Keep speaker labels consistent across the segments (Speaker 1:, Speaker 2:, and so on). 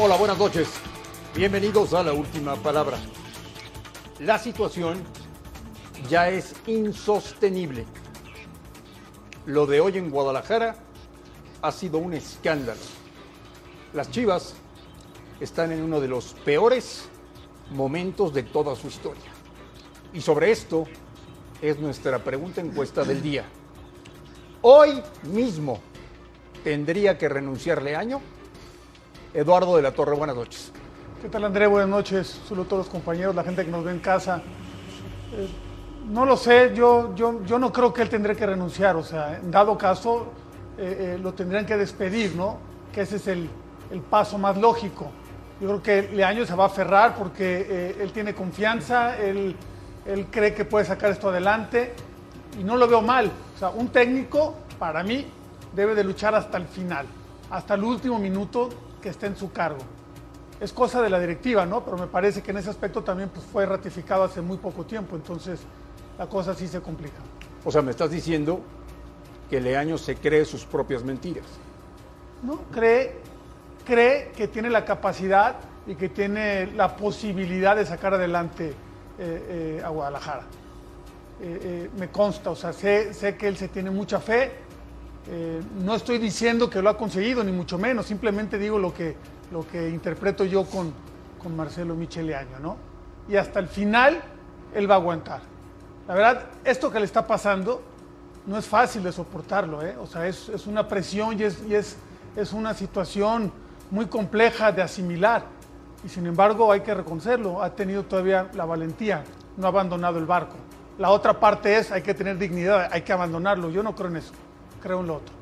Speaker 1: Hola, buenas noches. Bienvenidos a la última palabra. La situación ya es insostenible. Lo de hoy en Guadalajara ha sido un escándalo. Las Chivas están en uno de los peores momentos de toda su historia. Y sobre esto es nuestra pregunta encuesta del día. Hoy mismo tendría que renunciarle año. Eduardo de la Torre, buenas noches.
Speaker 2: ¿Qué tal André? Buenas noches. Solo todos los compañeros, la gente que nos ve en casa. Eh, no lo sé, yo, yo, yo no creo que él tendría que renunciar. O sea, en dado caso, eh, eh, lo tendrían que despedir, ¿no? Que ese es el, el paso más lógico. Yo creo que Leaño se va a aferrar porque él tiene confianza, él, él cree que puede sacar esto adelante y no lo veo mal. O sea, un técnico, para mí, debe de luchar hasta el final, hasta el último minuto que esté en su cargo. Es cosa de la directiva, ¿no? Pero me parece que en ese aspecto también pues, fue ratificado hace muy poco tiempo, entonces la cosa sí se complica.
Speaker 1: O sea, me estás diciendo que Leaño se cree sus propias mentiras.
Speaker 2: No, cree, cree que tiene la capacidad y que tiene la posibilidad de sacar adelante eh, eh, a Guadalajara. Eh, me consta, o sea, sé, sé, que él se tiene mucha fe. No estoy diciendo que lo ha conseguido, ni mucho menos, simplemente digo lo que, lo que interpreto yo con, con Marcelo Micheleaño, ¿no? Y hasta el final él va a aguantar. La verdad, esto que le está pasando no es fácil de soportarlo, ¿eh? O sea, es, es una presión y, es, es, es una situación muy compleja de asimilar. Y sin embargo, hay que reconocerlo, ha tenido todavía la valentía, no ha abandonado el barco. La otra parte es, hay que tener dignidad, hay que abandonarlo. Yo no creo en eso, creo en lo otro.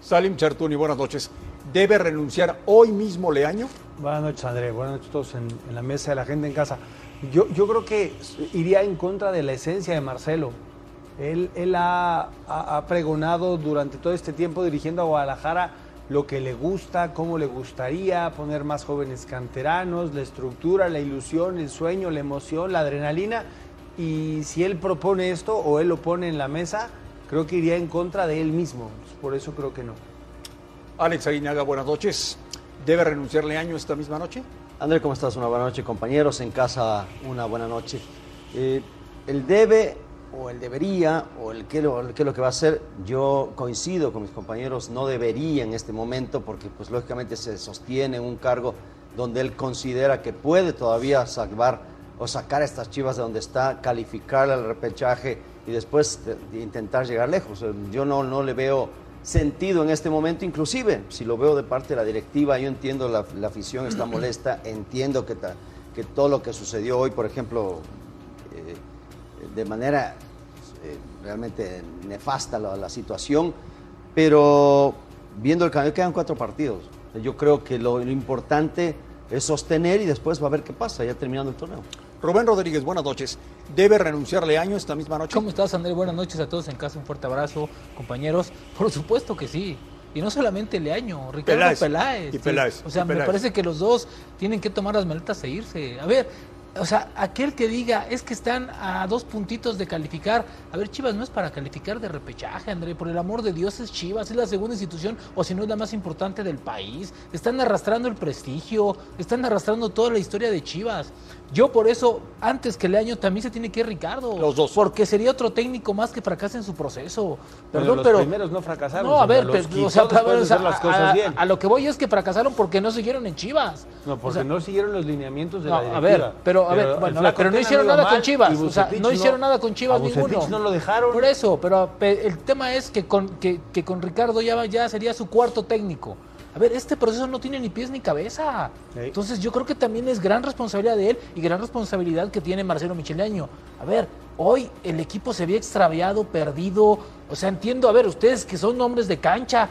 Speaker 1: Salim Chartuni, buenas noches. ¿Debe renunciar hoy mismo Leaño?
Speaker 3: Buenas noches, André. Buenas noches a todos en, en, la mesa de la gente en casa. Yo, yo creo que iría en contra de la esencia de Marcelo. Él, él ha, ha, ha, pregonado durante todo este tiempo dirigiendo a Guadalajara lo que le gusta, cómo le gustaría, poner más jóvenes canteranos, la estructura, la ilusión, el sueño, la emoción, la adrenalina. Y si él propone esto o él lo pone en la mesa, creo que iría en contra de él mismo. Por eso creo que no.
Speaker 1: Alex Aguinaga, buenas noches. ¿Debe renunciarle año esta misma noche?
Speaker 4: André, ¿cómo estás? Una buena noche, compañeros. En casa, una buena noche. Eh, el debe o el debería o el qué, lo, el qué es lo que va a hacer, yo coincido con mis compañeros, no debería en este momento porque pues lógicamente se sostiene en un cargo donde él considera que puede todavía salvar o sacar a estas chivas de donde está, calificar al repechaje y después de, de intentar llegar lejos. Yo no, no le veo sentido en este momento, inclusive si lo veo de parte de la directiva, yo entiendo la, la afición está molesta, entiendo que, ta, que, todo lo que sucedió hoy, por ejemplo, eh, de manera eh, realmente nefasta la, la, situación, pero viendo el camino, quedan cuatro partidos. Yo creo que lo, lo importante es sostener y después va a ver qué pasa, ya terminando el torneo.
Speaker 1: Rubén Rodríguez, buenas noches. ¿Debe renunciarle año esta misma noche?
Speaker 5: ¿Cómo estás, André? Buenas noches a todos en casa. Un fuerte abrazo, compañeros. Por supuesto que sí. Y no solamente Leaño, Ricardo
Speaker 1: Peláez.
Speaker 5: Peláez.
Speaker 1: Y Peláez.
Speaker 5: O sea,
Speaker 1: y
Speaker 5: me parece que los dos tienen que tomar las maletas e irse. A ver, o sea, aquel que diga es que están a dos puntitos de calificar. A ver, Chivas no es para calificar de repechaje, André. Por el amor de Dios es Chivas, es la segunda institución o si no es la más importante del país. Están arrastrando el prestigio, están arrastrando toda la historia de Chivas. Yo por eso, antes que Leaño, también se tiene que ir Ricardo.
Speaker 1: Los dos.
Speaker 5: Porque sería otro técnico más que fracase en su proceso. Perdón,
Speaker 3: los
Speaker 5: pero...
Speaker 3: primeros no fracasaron.
Speaker 5: No, a ver, pero,
Speaker 3: quitó
Speaker 5: o sea,
Speaker 3: después de
Speaker 5: o sea,
Speaker 3: hacer las
Speaker 5: a,
Speaker 3: cosas
Speaker 5: a-
Speaker 3: bien.
Speaker 5: a lo que voy es que fracasaron porque no siguieron en Chivas.
Speaker 3: No, porque
Speaker 5: O sea,
Speaker 3: no siguieron los lineamientos de
Speaker 5: no,
Speaker 3: la
Speaker 5: a
Speaker 3: directiva.
Speaker 5: ver, pero a ver, bueno, pero no hicieron nada con Chivas, o sea, no hicieron nada con Chivas ninguno.
Speaker 3: no lo dejaron.
Speaker 5: Por eso, pero pe- el tema es que con, que, que con Ricardo ya, sería su cuarto técnico. A ver, este proceso no tiene ni pies ni cabeza.
Speaker 3: Sí.
Speaker 5: Entonces yo creo que también es gran responsabilidad de él y gran responsabilidad que tiene Marcelo Micheleaño. A ver, hoy el equipo se había extraviado, perdido. O sea, entiendo, a ver, ustedes que son hombres de cancha,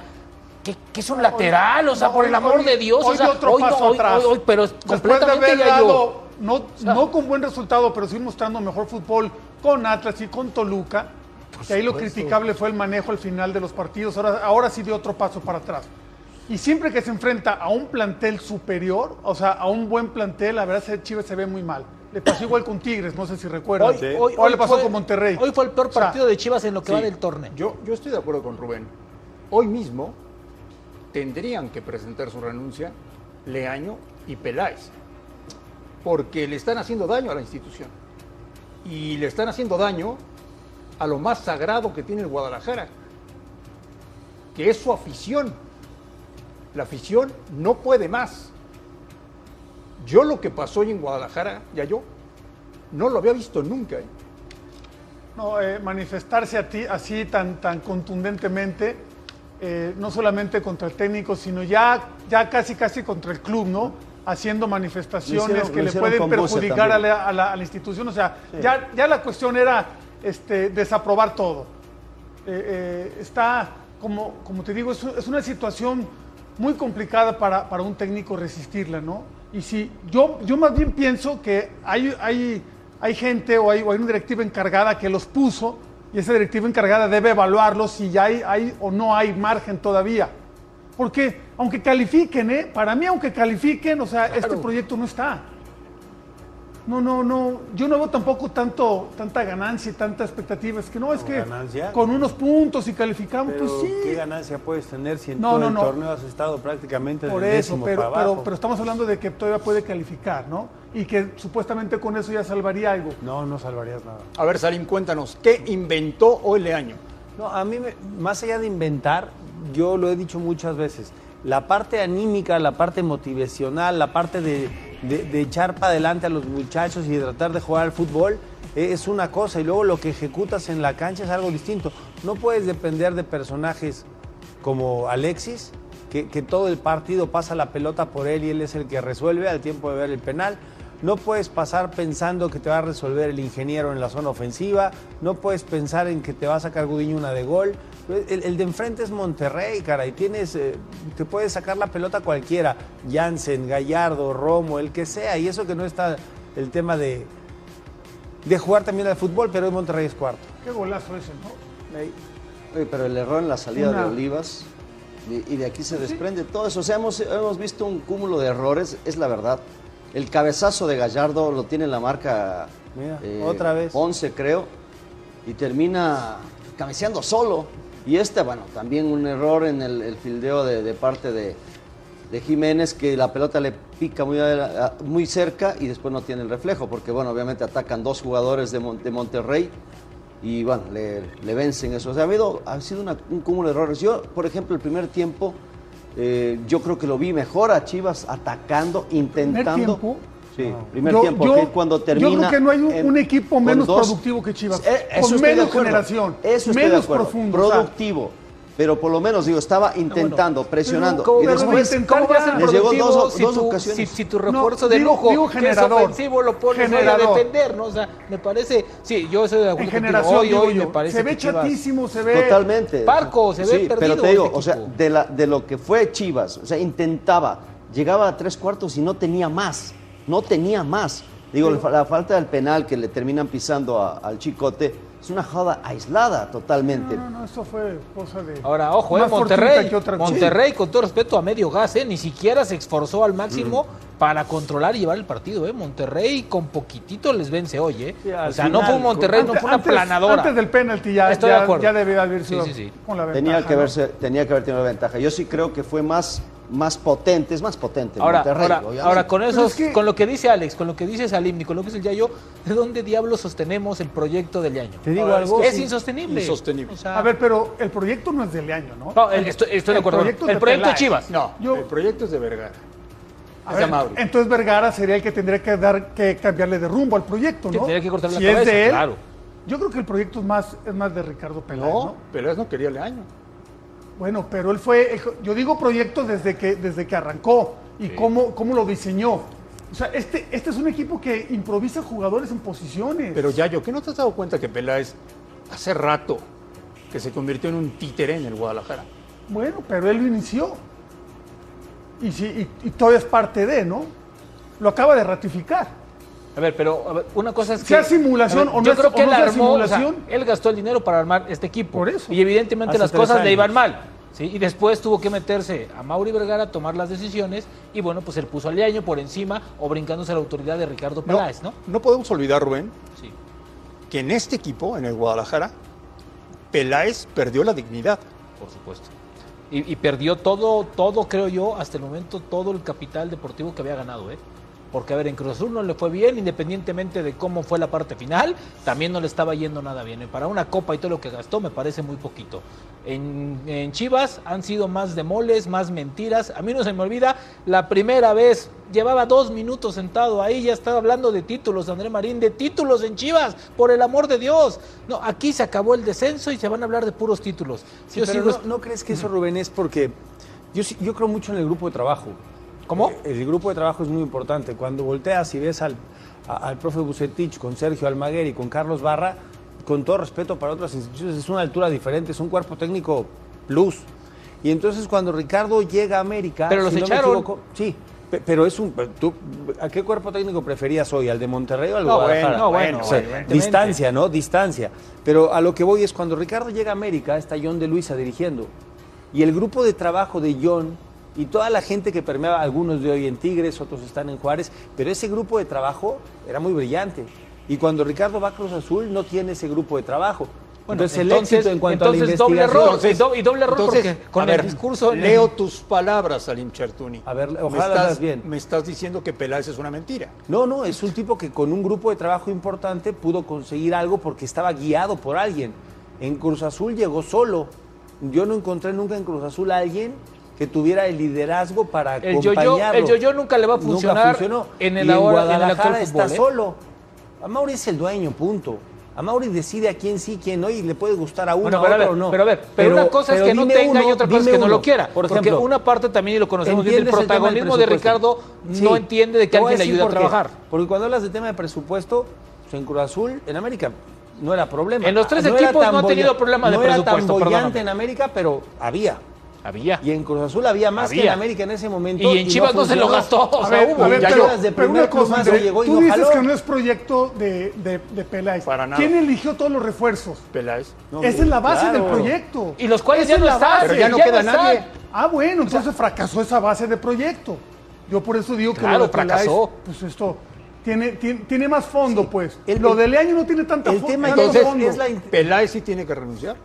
Speaker 5: que, que es un lateral, o sea,
Speaker 2: no,
Speaker 5: por el
Speaker 2: hoy-
Speaker 5: amor
Speaker 2: hoy-
Speaker 5: de Dios.
Speaker 2: hoy
Speaker 5: o sea,
Speaker 2: dio otro
Speaker 5: hoy, no,
Speaker 2: paso
Speaker 5: hoy,
Speaker 2: atrás.
Speaker 5: hoy- hoy, pero
Speaker 2: Después de
Speaker 5: completamente
Speaker 2: haber
Speaker 5: ya
Speaker 2: dado,
Speaker 5: yo.
Speaker 2: No, no con buen resultado, pero sí mostrando mejor fútbol con Atlas y con Toluca, que ahí lo criticable fue el manejo al final de los partidos, ahora, ahora sí dio otro paso para atrás. Y siempre que se enfrenta a un plantel superior, o sea, a un buen plantel, la verdad Chivas se ve muy mal. Le pasó igual con Tigres, no sé si recuerdan.
Speaker 5: Hoy,
Speaker 2: Ahora le pasó
Speaker 5: fue-
Speaker 2: con Monterrey.
Speaker 5: Hoy fue el peor
Speaker 2: O sea,
Speaker 5: partido de Chivas en lo que
Speaker 1: Sí,
Speaker 5: va del torneo.
Speaker 1: Yo, yo estoy de acuerdo con Rubén. Hoy mismo tendrían que presentar su renuncia Leaño y Peláez, porque le están haciendo daño a la institución y le están haciendo daño a lo más sagrado que tiene el Guadalajara, que es su afición. La afición no puede más. Yo lo que pasó hoy en Guadalajara, ya yo, no lo había visto nunca. ¿eh?
Speaker 2: No, eh, manifestarse a ti, así tan, tan contundentemente, eh, no solamente contra el técnico, sino ya, ya casi casi contra el club, ¿no? Haciendo manifestaciones
Speaker 4: hicieron-
Speaker 2: que le pueden perjudicar a la, a la- a la institución. O sea, ya, ya la cuestión era este, desaprobar todo. Eh, eh, está, como, como te digo, es, es una situación muy complicada para, para un técnico resistirla, ¿no? Y si yo, yo más bien pienso que hay, hay, hay gente o hay, o hay una directiva encargada que los puso y esa directiva encargada debe evaluarlos si ya hay, hay o no hay margen todavía. Porque aunque califiquen, ¿eh? para mí aunque califiquen, o sea, este proyecto no está. No, no, no. Yo no veo tampoco tanto, tanta ganancia y tanta expectativa. Es que no, es que
Speaker 3: ganancia?
Speaker 2: con unos puntos y calificamos,
Speaker 3: Pero,
Speaker 2: pues sí.
Speaker 3: ¿qué ganancia puedes tener si en
Speaker 2: No,
Speaker 3: todo
Speaker 2: no,
Speaker 3: el
Speaker 2: no.
Speaker 3: torneo has estado prácticamente
Speaker 2: Por
Speaker 3: del
Speaker 2: eso,
Speaker 3: décimo
Speaker 2: pero,
Speaker 3: para
Speaker 2: pero,
Speaker 3: abajo?
Speaker 2: pero estamos hablando de que todavía puede calificar, ¿no? Y que supuestamente con eso ya salvaría algo.
Speaker 3: No, no salvarías nada.
Speaker 1: A ver, Salim, cuéntanos, ¿qué inventó hoy Leaño?
Speaker 3: No, a mí, me- más allá de inventar, yo lo he dicho muchas veces, la parte anímica, la parte motivacional, la parte de, de- echar para adelante a los muchachos y de tratar de jugar al fútbol eh, es una cosa y luego lo que ejecutas en la cancha es algo distinto. No puedes depender de personajes como Alexis, que, que todo el partido pasa la pelota por él y él es el que resuelve al tiempo de ver el penal. No puedes pasar pensando que te va a resolver el ingeniero en la zona ofensiva. No puedes pensar en que te va a sacar Gudiño una de gol. El, el de enfrente es Monterrey, cara, y tienes, eh, te puede sacar la pelota cualquiera. Jansen, Gallardo, Romo, el que sea. Y eso que no está el tema de, de jugar también al fútbol, pero hoy Monterrey es cuarto.
Speaker 2: Qué golazo ese, ¿no?
Speaker 4: Oye, pero el error en la salida
Speaker 2: Una-
Speaker 4: de Olivas y, y de aquí se desprende todo eso. O sea, hemos, hemos visto un cúmulo de errores, es la verdad. El cabezazo de Gallardo lo tiene en la marca
Speaker 3: Mira, otra vez.
Speaker 4: 11, creo, y termina cabeceando solo. Y este, bueno, también un error en el, el fildeo de, de parte de, de Jiménez, que la pelota le pica muy, muy cerca y después no tiene el reflejo, porque, bueno, obviamente atacan dos jugadores de, Mon- de Monterrey y, bueno, le, le vencen eso. O sea, ha, habido, ha sido una- un cúmulo de errores. Yo, por ejemplo, el primer tiempo, eh, yo creo que lo vi mejor a Chivas atacando, intentando. Sí, primer
Speaker 2: Yo-
Speaker 4: tiempo,
Speaker 2: yo-
Speaker 4: que cuando termina.
Speaker 2: Yo creo que no hay un,
Speaker 4: en-
Speaker 2: un equipo menos
Speaker 4: dos-
Speaker 2: productivo que Chivas.
Speaker 4: Eh, eso
Speaker 2: con menos generación.
Speaker 4: Eso
Speaker 2: menos profundo. o sea,
Speaker 4: Productivo. Pero por lo menos, digo, estaba intentando, presionando.
Speaker 2: ¿cómo
Speaker 4: y después,
Speaker 5: ¿Cómo va a ser?
Speaker 4: Les llegó dos-
Speaker 5: si,
Speaker 4: dos
Speaker 5: tu,
Speaker 4: ocasiones.
Speaker 5: si, si tu refuerzo de
Speaker 2: digo-
Speaker 5: lujo,
Speaker 2: digo
Speaker 5: que es
Speaker 2: generador.
Speaker 5: ofensivo, lo pones a
Speaker 2: Generador.
Speaker 5: defender, ¿no? O sea, me parece... Sí, yo estoy de acuerdo
Speaker 2: en generación,
Speaker 5: Hoy, hoy
Speaker 2: yo.
Speaker 5: me parece
Speaker 2: se ve chatísimo, se ve...
Speaker 4: Totalmente.
Speaker 5: Parco, se ve
Speaker 4: sí,
Speaker 5: perdido
Speaker 4: Pero te digo,
Speaker 5: este
Speaker 4: o sea,
Speaker 5: equipo.
Speaker 4: de, la, de lo que fue Chivas, o sea, intentaba, llegaba a tres cuartos y no tenía más, no tenía más. Digo, la, fa- la falta del penal que le terminan pisando a- al Chicote es una jugada aislada totalmente.
Speaker 2: No, no, no, eso fue cosa de...
Speaker 5: Ahora, ojo, eh, Monterrey. Monterrey, con todo respeto a medio gas, eh, ni siquiera se esforzó al máximo para controlar y llevar el partido. Eh. Monterrey con poquitito les vence hoy. Eh.
Speaker 3: Sí,
Speaker 5: o sea, no fue un Monterrey, no fue una
Speaker 2: antes-
Speaker 5: planadora.
Speaker 2: Antes del penalti ya,
Speaker 5: Estoy de
Speaker 2: ya,
Speaker 5: acuerdo.
Speaker 2: ya debía haber sido
Speaker 5: sí, sí.
Speaker 2: con la ventaja.
Speaker 4: tenía, que
Speaker 2: ¿no?
Speaker 4: haberse, tenía que haber tenido la ventaja. Yo sí creo que fue más, más potente, es más potente
Speaker 5: Ahora,
Speaker 4: Monterrey.
Speaker 5: ahora, ahora con
Speaker 2: Pero
Speaker 5: eso,
Speaker 2: es que-
Speaker 5: con lo que dice Alex, con lo que dice Salim y con lo que dice el Yayo, ¿de dónde diablos sostenemos el proyecto del año?
Speaker 3: Te digo
Speaker 1: Ahora,
Speaker 3: algo.
Speaker 1: es sí,
Speaker 5: insostenible.
Speaker 1: insostenible.
Speaker 5: O sea,
Speaker 2: A ver, pero el proyecto no es del año, ¿no?
Speaker 5: no, el- estoy, estoy de
Speaker 2: el
Speaker 5: acuerdo.
Speaker 2: proyecto
Speaker 5: el
Speaker 2: de
Speaker 5: proyecto de. Chivas.
Speaker 1: No,
Speaker 2: Yo-
Speaker 1: el proyecto es de Vergara.
Speaker 2: Ver, entonces Vergara sería el que tendría que dar que cambiarle de rumbo al proyecto,
Speaker 5: Que
Speaker 2: ¿no?
Speaker 5: tendría que cortarle la
Speaker 2: si es
Speaker 5: cabeza,
Speaker 2: de él,
Speaker 5: claro.
Speaker 2: yo creo que el proyecto es más es más de Ricardo Peláez,
Speaker 1: No,
Speaker 2: ¿no?
Speaker 1: Peláez no quería Leaño.
Speaker 2: Bueno, pero él fue, yo digo proyecto desde que desde que arrancó y cómo cómo lo diseñó. O sea, este este es un equipo que improvisa jugadores en posiciones.
Speaker 1: Pero Yayo, ¿qué no te has dado cuenta que Peláez hace rato que se convirtió en un títere en el Guadalajara?
Speaker 2: Bueno, pero él lo inició. Y, sí, y, y todavía es parte de, ¿no? Lo acaba de ratificar.
Speaker 5: A ver, pero a ver, una cosa es que.
Speaker 2: Sea simulación
Speaker 5: ver,
Speaker 2: o no
Speaker 5: yo creo
Speaker 2: o
Speaker 5: que
Speaker 2: no
Speaker 5: él
Speaker 2: sea
Speaker 5: armó. o sea,
Speaker 2: simulación.
Speaker 5: él gastó el dinero para armar este equipo.
Speaker 2: Por eso.
Speaker 5: Y evidentemente
Speaker 3: Hace
Speaker 5: las cosas le iban mal. ¿sí? Y después tuvo que meterse a Mauri Vergara a tomar las decisiones. Y bueno, pues él puso al año por encima o brincándose a la autoridad de Ricardo
Speaker 1: No,
Speaker 5: Peláez, ¿no?
Speaker 1: no podemos olvidar, Rubén,
Speaker 5: Sí.
Speaker 1: que en este equipo, en el Guadalajara, Peláez perdió la dignidad.
Speaker 5: Por supuesto. Y, y perdió todo, todo, creo yo, hasta el momento, todo el capital deportivo que había ganado, ¿eh? Porque, a ver, en Cruz Azul no le fue bien, independientemente de cómo fue la parte final, también no le estaba yendo nada bien. Y para una copa y todo lo que gastó, me parece muy poquito. En, en Chivas han sido más demoles, más mentiras. A mí no se me olvida, la primera vez, llevaba dos minutos sentado ahí, ya estaba hablando de títulos, André Marín, de títulos en Chivas, por el amor de Dios. No, aquí se acabó el descenso y se van a hablar de puros títulos.
Speaker 3: Sí,
Speaker 5: Yo
Speaker 3: pero
Speaker 5: sigo
Speaker 3: no, ¿no crees que eso, Rubén, es porque yo creo mucho en el grupo de trabajo?
Speaker 5: ¿Cómo?
Speaker 3: Eh, El grupo de trabajo es muy importante. Cuando volteas y ves al, a- al profe Bucetich con Sergio Almaguer y con Carlos Barra, con todo respeto para otras instituciones, es una altura diferente, es un cuerpo técnico plus. Y entonces cuando Ricardo llega a América...
Speaker 5: Pero los
Speaker 3: si no me
Speaker 5: echaron.
Speaker 3: equivoco- sí, pe- pero es un... ¿tú, ¿A qué cuerpo técnico preferías hoy? ¿Al de Monterrey o al
Speaker 5: No,
Speaker 3: Guadalajara?
Speaker 5: bueno, no, bueno,
Speaker 3: O sea,
Speaker 5: evidentemente.
Speaker 3: distancia, ¿no? Distancia. Pero a lo que voy es cuando Ricardo llega a América, está John de Luisa dirigiendo. Y el grupo de trabajo de John y toda la gente que permeaba, algunos de hoy en Tigres, otros están en Juárez, pero ese grupo de trabajo era muy brillante. Y cuando Ricardo va a Cruz Azul, no tiene ese grupo de trabajo.
Speaker 5: Bueno,
Speaker 3: entonces, el
Speaker 5: entonces-
Speaker 3: éxito en cuanto a la
Speaker 5: entonces doble error. y do- y doble error porque con
Speaker 1: a
Speaker 5: el
Speaker 1: ver,
Speaker 5: discurso
Speaker 1: Leo tus palabras, Salim Chertuni.
Speaker 3: A ver,
Speaker 1: me
Speaker 3: ojalá
Speaker 1: estás,
Speaker 3: las bien.
Speaker 1: Me estás diciendo que Peláez es una mentira.
Speaker 3: No, no, es un tipo que con un grupo de trabajo importante pudo conseguir algo porque estaba guiado por alguien. En Cruz Azul llegó solo. Yo no encontré nunca en Cruz Azul a alguien que tuviera el liderazgo para
Speaker 5: El
Speaker 3: acompañarlo.
Speaker 5: el yo-yo nunca le va a funcionar en el
Speaker 3: Y
Speaker 5: ahora- en el
Speaker 3: Guadalajara
Speaker 5: actual
Speaker 3: está
Speaker 5: fútbol, ¿eh?
Speaker 3: solo. A Mauri es el dueño, punto. A Mauri decide a quién sí, quién no, y le puede gustar a uno,
Speaker 5: Bueno,
Speaker 3: a
Speaker 5: pero a
Speaker 3: otro
Speaker 5: ver,
Speaker 3: o no.
Speaker 5: pero a ver, pero, una cosa es que no tenga y otra cosa es que no lo quiera.
Speaker 3: Por
Speaker 5: porque
Speaker 3: ejemplo,
Speaker 5: una parte también, y lo conocemos bien, el
Speaker 3: ¿Entiendes el
Speaker 5: protagonismo de? Ricardo
Speaker 3: Sí.
Speaker 5: no entiende de que alguien le ayude a trabajar.
Speaker 3: Porque cuando hablas de tema de presupuesto, pues en Cruz Azul, en América, no era problema.
Speaker 5: En los tres
Speaker 3: era
Speaker 5: equipos no ha tenido problema de
Speaker 3: no era
Speaker 5: presupuesto,
Speaker 3: tan bollante en América, pero había.
Speaker 5: Había.
Speaker 3: Y en Cruz Azul había más que en América en ese momento.
Speaker 5: Y en Chivas no se lo gastó. O
Speaker 2: A
Speaker 5: sea,
Speaker 2: ver,
Speaker 5: hubo.
Speaker 2: a ver,
Speaker 3: Ya
Speaker 2: pero,
Speaker 3: de
Speaker 2: una cosa, André,
Speaker 3: no llegó y
Speaker 2: tú
Speaker 3: no
Speaker 2: dices
Speaker 3: jaló.
Speaker 2: que no es proyecto de, de, de Peláez.
Speaker 1: Para nada.
Speaker 2: ¿Quién eligió todos los refuerzos?
Speaker 1: Peláez.
Speaker 3: No,
Speaker 2: Esa es la base
Speaker 3: claro.
Speaker 2: del proyecto.
Speaker 5: Y los cuales
Speaker 2: Esa
Speaker 5: ya no están.
Speaker 1: Pero ya no queda nadie.
Speaker 2: Ah, bueno, entonces fracasó esa base de proyecto. Yo por eso digo que
Speaker 5: Claro,
Speaker 2: lo de Peláez,
Speaker 5: fracasó.
Speaker 2: pues esto tiene, tiene, tiene más fondo, pues.
Speaker 3: el-
Speaker 2: lo
Speaker 3: el-
Speaker 2: de Leaño no tiene tanta
Speaker 3: el tema entonces
Speaker 2: fondo.
Speaker 3: es la-
Speaker 1: Peláez sí tiene que renunciar.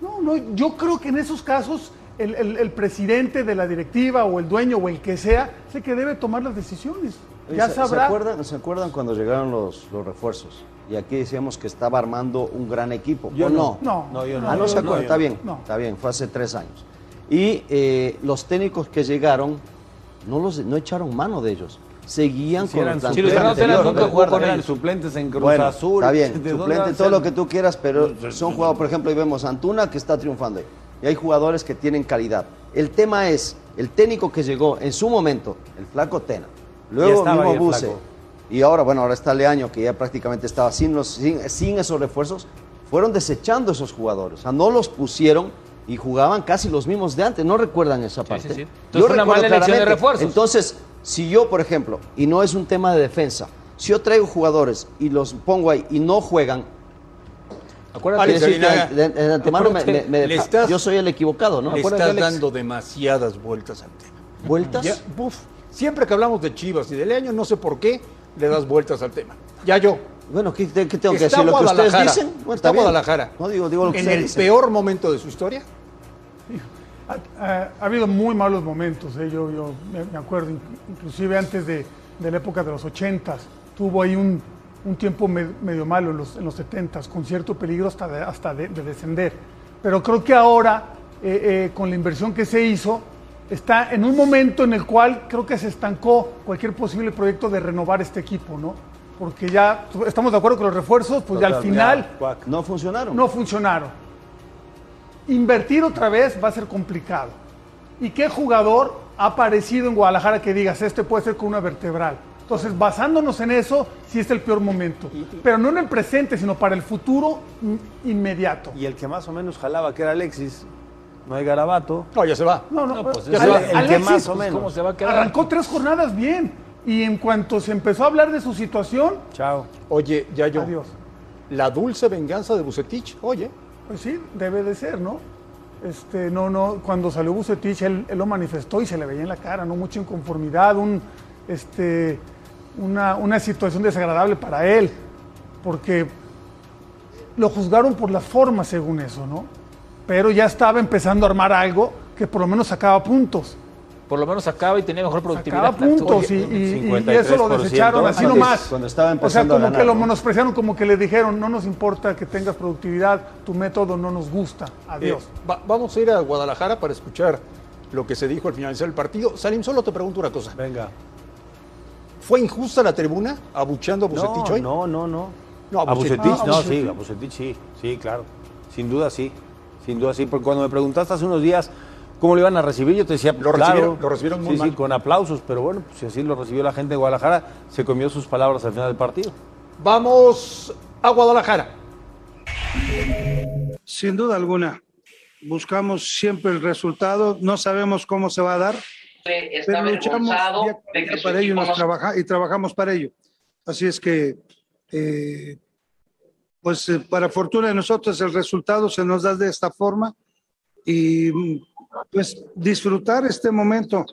Speaker 2: No, no, yo creo que en esos casos el, el- el presidente de la directiva o el dueño o el que sea es el que debe tomar las decisiones. Ya
Speaker 4: ¿se-
Speaker 2: sabrá.
Speaker 4: ¿Se acuerdan, ¿Se acuerdan cuando llegaron los, los refuerzos? Y aquí decíamos que estaba armando un gran equipo.
Speaker 3: Yo
Speaker 4: ¿O
Speaker 3: no.
Speaker 4: no?
Speaker 2: No,
Speaker 3: yo no.
Speaker 4: Ah, no, se acuerdan, está bien,
Speaker 2: No.
Speaker 4: está bien, fue hace tres años. Y eh, los técnicos que llegaron no los no echaron mano de ellos, seguían
Speaker 3: Sí,
Speaker 4: con
Speaker 3: eran
Speaker 4: el plantel
Speaker 5: nunca
Speaker 3: ¿no?
Speaker 5: jugó con
Speaker 3: Eran
Speaker 5: ellos.
Speaker 3: suplentes en Cruz
Speaker 4: Bueno,
Speaker 3: Azul.
Speaker 4: está bien,
Speaker 3: ¿De dónde
Speaker 4: suplente, todo lo que tú quieras, pero son jugadores, por ejemplo, ahí vemos a Antuna que está triunfando ahí. Y hay jugadores que tienen calidad. El tema es, el técnico que llegó en su momento, el flaco Tena, luego mismo Buse, y ahora, bueno, ahora está Leaño, que ya prácticamente estaba sin, los, sin, sin esos refuerzos, fueron desechando esos jugadores. O sea, no los pusieron y jugaban casi los mismos de antes. ¿No recuerdan esa parte?
Speaker 5: sí, sí.
Speaker 4: Yo
Speaker 5: Entonces fue una
Speaker 4: recuerdo
Speaker 5: mala elección de
Speaker 4: claramente.
Speaker 5: refuerzos.
Speaker 4: Entonces, si yo, por ejemplo, y no es un tema de defensa, si yo traigo jugadores y los pongo ahí y no juegan,
Speaker 5: Acuérdate
Speaker 1: Alex
Speaker 4: quiere decir que
Speaker 1: Aguinaga,
Speaker 4: de, de antemano me- me-
Speaker 1: estás-
Speaker 4: yo soy el equivocado, ¿no?
Speaker 1: Le
Speaker 3: Acuérdate,
Speaker 1: estás
Speaker 3: Alex.
Speaker 1: dando demasiadas vueltas al tema.
Speaker 4: ¿Vueltas?
Speaker 1: Ya, buf, siempre que hablamos de Chivas y de Leaño, no sé por qué le das vueltas al tema. Ya yo.
Speaker 4: Bueno, ¿qué, qué tengo que
Speaker 1: Está
Speaker 4: decir? ¿Lo que ustedes
Speaker 1: Guadalajara.
Speaker 4: dicen? Bueno,
Speaker 1: está
Speaker 4: bien.
Speaker 1: Guadalajara.
Speaker 4: No digo, digo lo que
Speaker 1: en el
Speaker 4: dicen.
Speaker 1: peor momento de su historia.
Speaker 2: Ha, ha- ha habido muy malos momentos, ¿eh? yo, yo me, acuerdo, inc- inclusive antes de, de la época de los 80 tuvo ahí un, un tiempo me- medio malo en los, en los 70 con cierto peligro hasta de, hasta de, de descender. Pero creo que ahora, eh, eh, con la inversión que se hizo, está en un momento en el cual creo que se estancó cualquier posible proyecto de renovar este equipo, ¿no? Porque ya estamos de acuerdo con los refuerzos, pues ya al final
Speaker 3: ya.
Speaker 4: No funcionaron.
Speaker 2: no funcionaron. Invertir otra vez va a ser complicado. ¿Y qué jugador ha aparecido en Guadalajara que digas, este puede ser con una vertebral? Entonces, basándonos en eso, sí es el peor momento. Pero no en el presente, sino para el futuro in- inmediato.
Speaker 3: Y el que más o menos jalaba, que era Alexis, no hay garabato.
Speaker 1: No, ya se va.
Speaker 2: No, no,
Speaker 5: No, pues,
Speaker 2: Ale-
Speaker 5: ya se va.
Speaker 3: El que
Speaker 2: Alexis,
Speaker 3: más o
Speaker 2: pues,
Speaker 3: menos.
Speaker 5: ¿Cómo se va a quedar?
Speaker 2: arrancó tres jornadas bien. Y en cuanto se empezó a hablar de su situación,
Speaker 3: Chao.
Speaker 1: Oye, ya yo.
Speaker 2: adiós.
Speaker 1: La dulce venganza de Bucetich. Oye,
Speaker 2: Pues sí, debe de ser, ¿no? Este, no, no, cuando salió Bucetich, él, él lo manifestó y se le veía en la cara, ¿no? Mucha inconformidad, un, este, una, una situación desagradable para él, porque lo juzgaron por las formas, según eso, ¿no? Pero ya estaba empezando a armar algo que por lo menos sacaba puntos.
Speaker 5: Por lo menos sacaba y tenía mejor productividad.
Speaker 2: Sacaba puntos y,
Speaker 3: Oye,
Speaker 2: y- y
Speaker 3: 53%
Speaker 2: eso lo desecharon así
Speaker 4: cuando-
Speaker 2: nomás.
Speaker 4: cuando estaba
Speaker 2: o sea,
Speaker 4: empezando a
Speaker 2: como
Speaker 4: ganar,
Speaker 2: que lo
Speaker 4: ¿no?
Speaker 2: menospreciaron, como que le dijeron, no nos importa que tengas productividad, tu método no nos gusta. Adiós.
Speaker 1: Eh, va- vamos a ir a Guadalajara para escuchar lo que se dijo al finalizar el partido. Salim, solo te pregunto una cosa.
Speaker 3: Venga.
Speaker 1: ¿Fue injusta la tribuna abucheando a Bucetich
Speaker 3: No,
Speaker 1: hoy?
Speaker 3: no, no, no.
Speaker 1: No, a
Speaker 3: a
Speaker 1: Bucetich.
Speaker 3: Bucetich,
Speaker 2: Ah, a
Speaker 3: no,
Speaker 2: Bucetich.
Speaker 3: sí, a Bucetich sí, sí, claro. Sin duda sí, sin duda sí. Porque cuando me preguntaste hace unos días cómo lo iban a recibir, yo te decía,
Speaker 1: Lo
Speaker 3: claro,
Speaker 1: recibieron- lo recibieron muy
Speaker 3: sí,
Speaker 1: mal.
Speaker 3: Sí, con aplausos, pero bueno, pues, si así lo recibió la gente de Guadalajara, se comió sus palabras al final del partido.
Speaker 1: Vamos a Guadalajara.
Speaker 6: Sin duda alguna. Buscamos siempre el resultado, no sabemos cómo se va a dar,
Speaker 7: está
Speaker 6: pero luchamos
Speaker 7: avergonzado de que
Speaker 6: para ello nos
Speaker 7: no
Speaker 6: trabaja, y trabajamos para ello. Así es que, eh, pues eh, para fortuna de nosotros el resultado se nos da de esta forma y pues disfrutar este momento,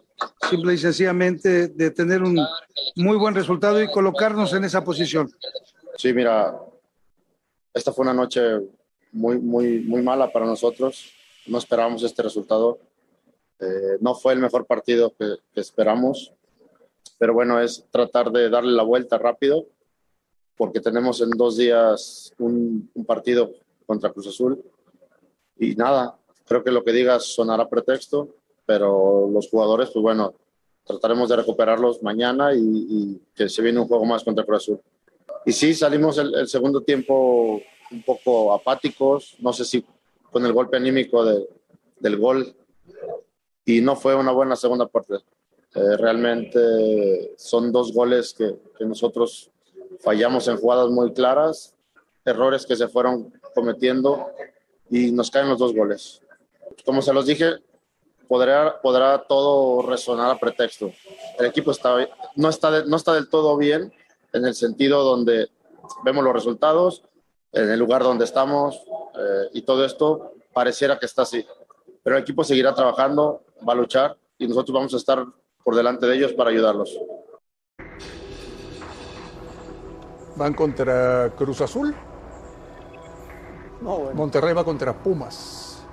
Speaker 6: simple y sencillamente de tener un muy buen resultado y colocarnos en esa posición.
Speaker 8: Sí, mira, esta fue una noche muy, muy, muy mala para nosotros. No esperábamos este resultado. Eh, no fue el mejor partido que, esperamos, pero bueno, es tratar de darle la vuelta rápido, porque tenemos en dos días un, partido contra Cruz Azul. Y nada, creo que lo que digas sonará pretexto, pero los jugadores, pues bueno, trataremos de recuperarlos mañana y, que se viene un juego más contra Cruz Azul. Y sí, salimos el, el segundo tiempo un poco apáticos, no sé si con el golpe anímico de- del gol, y no fue una buena segunda parte. Eh, realmente son dos goles que, que nosotros fallamos en jugadas muy claras, errores que se fueron cometiendo y nos caen los dos goles. Como se los dije, podrá, podrá todo resonar a pretexto. El equipo está, no, está de- no está del todo bien en el sentido donde vemos los resultados, en el lugar donde estamos eh, y todo esto pareciera que está así. Pero el equipo seguirá trabajando, va a luchar y nosotros vamos a estar por delante de ellos para ayudarlos.
Speaker 1: Van contra Cruz Azul.
Speaker 3: No, bueno.
Speaker 1: Monterrey va contra Pumas.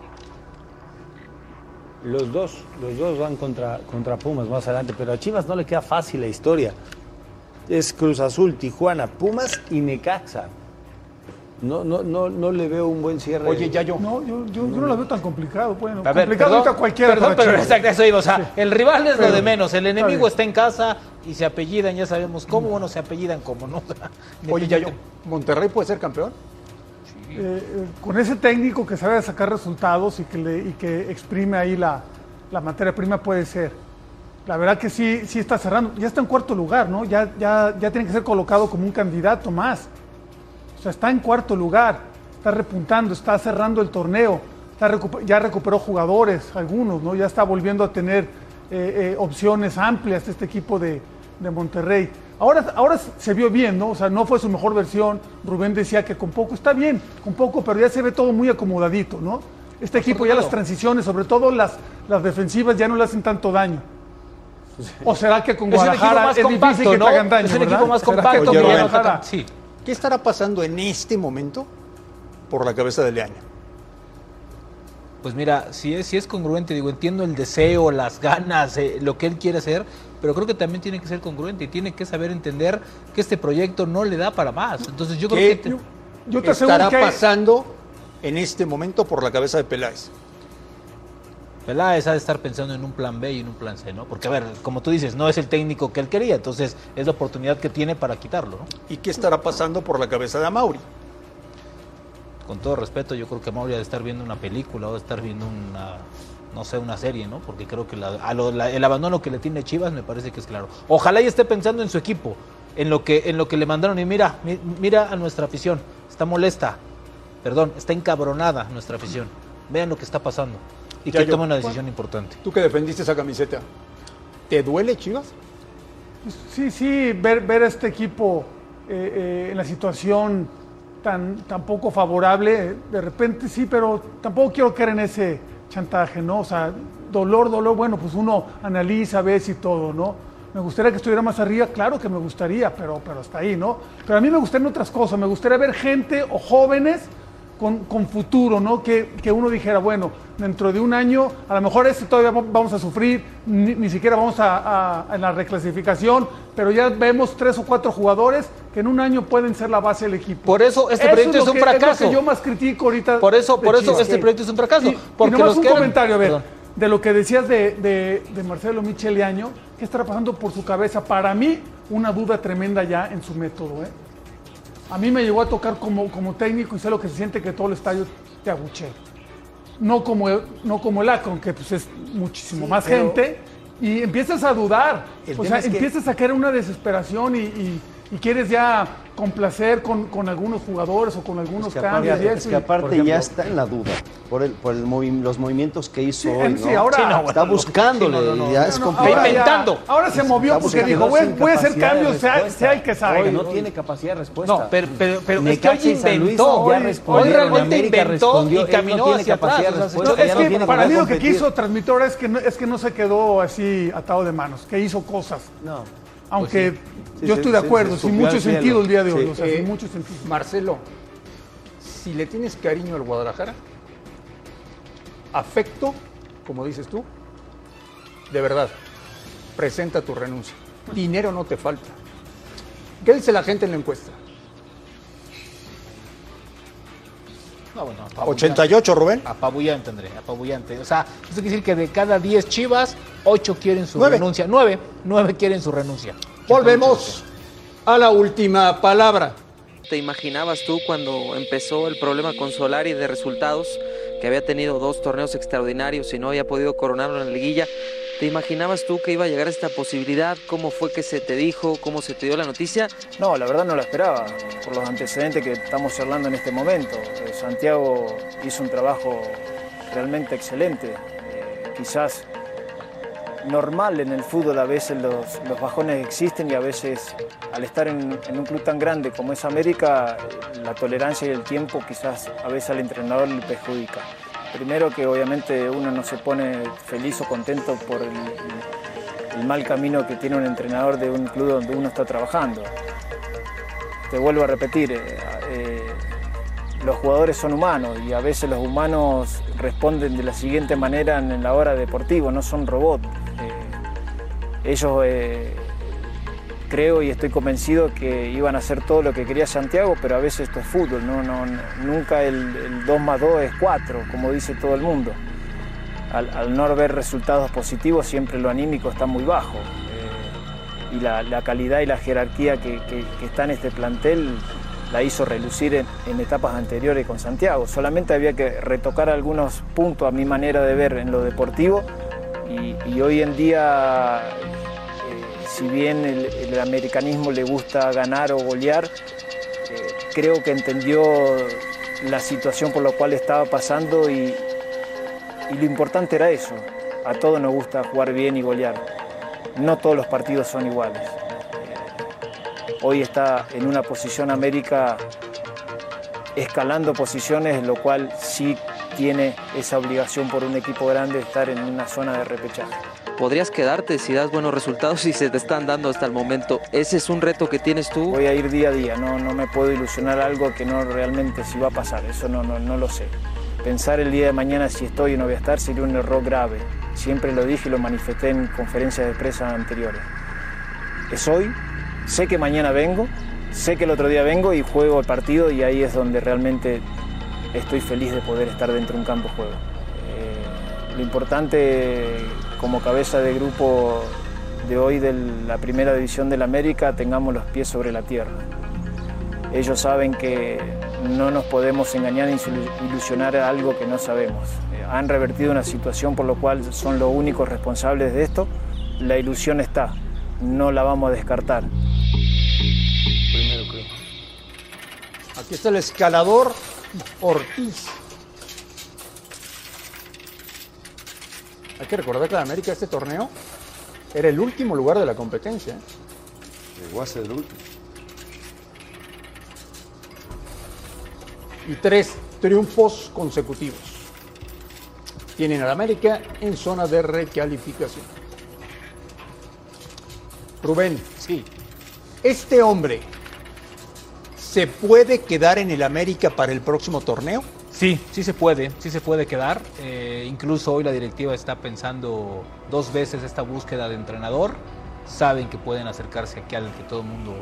Speaker 3: Los dos, los dos van contra, contra Pumas más adelante, pero a Chivas no le queda fácil la historia. Es Cruz Azul, Tijuana, Pumas y Necaxa. No, no, no, no le veo un buen cierre.
Speaker 1: Oye, ya yo.
Speaker 2: No, yo, yo, yo no la veo tan complicado. Bueno,
Speaker 5: A ver,
Speaker 2: complicado
Speaker 5: perdón,
Speaker 2: ahorita cualquiera.
Speaker 5: perdón, pero exacto, eso iba. O sea, el rival es lo de menos. El enemigo está en casa y se apellidan, ya sabemos cómo. Bueno, se apellidan como, ¿no? O sea,
Speaker 1: Oye, ya yo. ¿Monterrey puede ser campeón?
Speaker 2: Eh, eh, con ese técnico que sabe sacar resultados y que, le, y que exprime ahí la, la materia prima puede ser. La verdad que sí, sí está cerrando. Ya está en cuarto lugar, ¿no? Ya, ya, ya tiene que ser colocado como un candidato más. O sea, está en cuarto lugar, está repuntando, está cerrando el torneo, está ya recuperó jugadores, algunos, ¿no? Ya está volviendo a tener eh, eh, opciones amplias este equipo de, de Monterrey. Ahora, ahora se vio bien, ¿no? O sea, no fue su mejor versión. Rubén decía que con poco está bien, con poco, pero ya se ve todo muy acomodadito, ¿no? Este equipo ya las transiciones, sobre todo las, las defensivas, ya no le hacen tanto daño. ¿O será que con
Speaker 5: Es un equipo
Speaker 2: Guadalajara
Speaker 5: más
Speaker 2: es difícil
Speaker 5: compacto,
Speaker 2: que
Speaker 5: ¿no?
Speaker 2: te hagan daño?
Speaker 5: Es un
Speaker 2: ¿verdad?
Speaker 5: equipo más
Speaker 2: ¿Será que
Speaker 5: compacto
Speaker 1: que ya no
Speaker 2: Guadalajara-
Speaker 5: ataca- sí.
Speaker 1: ¿Qué estará pasando en este momento por la cabeza de Leaña?
Speaker 5: Pues mira, si es, si es congruente, digo, entiendo el deseo, las ganas, eh, lo que él quiere hacer, pero creo que también tiene que ser congruente y tiene que saber entender que este proyecto no le da para más. Entonces yo creo
Speaker 1: ¿Qué
Speaker 5: que... te-
Speaker 2: Yo te aseguro
Speaker 1: estará
Speaker 2: que
Speaker 1: pasando en este momento por la cabeza de Peláez?
Speaker 5: Peláez ha de estar pensando en un plan B y en un plan C, ¿no? Porque, a ver, como tú dices, no es el técnico que él quería, entonces es la oportunidad que tiene para quitarlo, ¿no?
Speaker 1: ¿Y qué estará pasando por la cabeza de Amauri?
Speaker 5: Con todo respeto, yo creo que Mauri ha de estar viendo una película o de estar viendo una, no sé, una serie, ¿no? Porque creo que la- a lo- la- el abandono que le tiene Chivas me parece que es claro. Ojalá y esté pensando en su equipo, en lo que, en lo que le mandaron. Y mira, mi- mira a nuestra afición, está molesta, perdón, está encabronada nuestra afición. Vean lo que está pasando y
Speaker 1: Ya
Speaker 5: que
Speaker 1: yo-
Speaker 5: tome una decisión importante.
Speaker 1: Tú que defendiste esa camiseta, ¿te duele Chivas?
Speaker 2: Sí, sí, ver, ver a este equipo eh, eh, en la situación tan, tan poco favorable, de repente sí, pero tampoco quiero caer en ese chantaje, ¿no? O sea, dolor, dolor, bueno, pues uno analiza, ve si todo, ¿no? Me gustaría que estuviera más arriba, claro que me gustaría, pero, pero hasta ahí, ¿no? Pero a mí me gustarían otras cosas, me gustaría ver gente o jóvenes con, con futuro, ¿no? Que, que uno dijera, bueno, dentro de un año, a lo mejor este todavía va- vamos a sufrir, ni, ni siquiera vamos a, a- en la reclasificación, pero ya vemos tres o cuatro jugadores que en un año pueden ser la base del equipo.
Speaker 5: Por eso este proyecto es un
Speaker 2: que-
Speaker 5: fracaso.
Speaker 2: lo que yo más critico ahorita.
Speaker 5: Por eso, por eso este proyecto es un fracaso.
Speaker 2: Y,
Speaker 5: porque
Speaker 2: y nomás
Speaker 5: los
Speaker 2: un comentario, a ver,
Speaker 5: Perdón.
Speaker 2: de lo que decías de, de- de Marcelo Micheliaño, ¿qué estará pasando por su cabeza? Para mí, una duda tremenda ya en su método. ¿eh? A mí me llegó a tocar como, como técnico y sé lo que se siente que todo el estadio te abuchee. No como, no como el Akron, que pues es muchísimo
Speaker 3: Sí,
Speaker 2: más
Speaker 3: pero-
Speaker 2: gente, y empiezas a dudar.
Speaker 3: El
Speaker 2: O sea,
Speaker 3: que-
Speaker 2: empiezas a caer en una desesperación y, y- y quieres ya complacer con, con algunos jugadores o con algunos
Speaker 4: Es que
Speaker 2: cambios.
Speaker 4: aparte,
Speaker 2: y
Speaker 4: es que aparte
Speaker 3: ejemplo-
Speaker 4: ya está en la duda por, el, por el movi- los movimientos que hizo
Speaker 2: Sí,
Speaker 4: hoy.
Speaker 2: en-
Speaker 4: ¿no?
Speaker 2: sí, ahora- Sí, no,
Speaker 4: está buscándole
Speaker 3: sí, no, no,
Speaker 4: y ya
Speaker 3: no,
Speaker 4: es
Speaker 2: No, no,
Speaker 4: complicado.
Speaker 2: ahora ya-
Speaker 5: inventando.
Speaker 2: ahora se movió porque dijo, voy, a hacer cambios, sea, sea el que salga.
Speaker 3: Hoy no tiene capacidad de respuesta.
Speaker 5: No, pero, pero, pero es que hoy inventó. Hoy, realmente inventó y caminó hacia atrás.
Speaker 3: ya
Speaker 2: es que para mí lo que quiso transmitir ahora es que, no, es que no se quedó así atado de manos, que hizo cosas.
Speaker 3: No.
Speaker 2: Aunque
Speaker 3: Sí,
Speaker 2: yo
Speaker 3: sí,
Speaker 2: estoy de acuerdo, sin mucho sentido el día de hoy.
Speaker 3: Sí.
Speaker 2: O sea,
Speaker 1: Eh,
Speaker 2: sin mucho sentido.
Speaker 1: Marcelo, si le tienes cariño al Guadalajara, afecto, como dices tú, de verdad, presenta tu renuncia. Dinero no te falta. ¿Qué dice la gente en la encuesta?
Speaker 5: No, bueno, apabullante.
Speaker 7: 88, Rubén.
Speaker 5: Apabullante, André, apabullante. O sea, eso quiere decir que de cada 10 chivas, 8 quieren su
Speaker 1: Nueve.
Speaker 5: renuncia. 9, 9 quieren su renuncia.
Speaker 1: Volvemos a la última palabra.
Speaker 9: ¿Te imaginabas tú cuando empezó el problema con Solari de resultados, que había tenido dos torneos extraordinarios y no había podido coronarlo en la liguilla? ¿Te imaginabas tú que iba a llegar esta posibilidad? ¿Cómo fue que se te dijo? ¿Cómo se te dio la noticia?
Speaker 10: No, la verdad no la esperaba, por los antecedentes que estamos charlando en este momento. Eh, Santiago hizo un trabajo realmente excelente. Eh, quizás normal en el fútbol, a veces los, bajones existen y a veces al estar en, en un club tan grande como es América, la tolerancia y el tiempo quizás a veces al entrenador le perjudica. Primero que obviamente uno no se pone feliz o contento por el, mal camino que tiene un entrenador de un club donde uno está trabajando. Te vuelvo a repetir, eh, eh, los jugadores son humanos y a veces los humanos responden de la siguiente manera en, la hora deportiva, no son robots. Eh, ellos creo y estoy convencido que iban a hacer todo lo que quería Santiago, pero a veces esto es fútbol, no, no, nunca el, el 2 más 2 es 4, como dice todo el mundo. Al, no ver resultados positivos siempre lo anímico está muy bajo. Eh, y la, la calidad y la jerarquía que, que- que está en este plantel la hizo relucir en, etapas anteriores con Santiago. Solamente había que retocar algunos puntos a mi manera de ver en lo deportivo y, hoy en día, si bien el, americanismo le gusta ganar o golear, eh, creo que entendió la situación por la cual estaba pasando y, y lo importante era eso. A todos nos gusta jugar bien y golear. No todos los partidos son iguales. Eh, Hoy está en una posición América escalando posiciones, lo cual sí tiene esa obligación por un equipo grande de estar en una zona de repechaje.
Speaker 9: ¿Podrías quedarte si das buenos resultados y se te están dando hasta el momento? ¿Ese es un reto que tienes tú?
Speaker 10: Voy a ir día a día, no, no me puedo ilusionar algo que no realmente si va a pasar, eso no, no, no lo sé. Pensar el día de mañana si estoy o no voy a estar sería un error grave. Siempre lo dije y lo manifesté en conferencias de prensa anteriores. Es hoy, sé que mañana vengo, sé que el otro día vengo y juego el partido y ahí es donde realmente estoy feliz de poder estar dentro de un campo de juego. Eh, lo importante como cabeza de grupo de hoy de la primera división del América tengamos los pies sobre la tierra. Ellos saben que no nos podemos engañar ni ilusionar a algo que no sabemos. Eh, han revertido una situación por lo cual son los únicos responsables de esto. La ilusión está, no la vamos a descartar.
Speaker 3: Primero creo.
Speaker 1: Aquí está el escalador Ortiz. Hay que recordar que la América este torneo era el último lugar de la competencia. ¿eh?
Speaker 4: Llegó a ser el último.
Speaker 1: y tres triunfos consecutivos. Tienen al América en zona de recalificación. Rubén,
Speaker 5: Sí.
Speaker 1: este hombre ¿Se puede quedar en el América para el próximo torneo?
Speaker 5: Sí, sí se puede, sí se puede quedar. Eh, incluso hoy la directiva está pensando dos veces esta búsqueda de entrenador. Saben que pueden acercarse aquí al que todo el mundo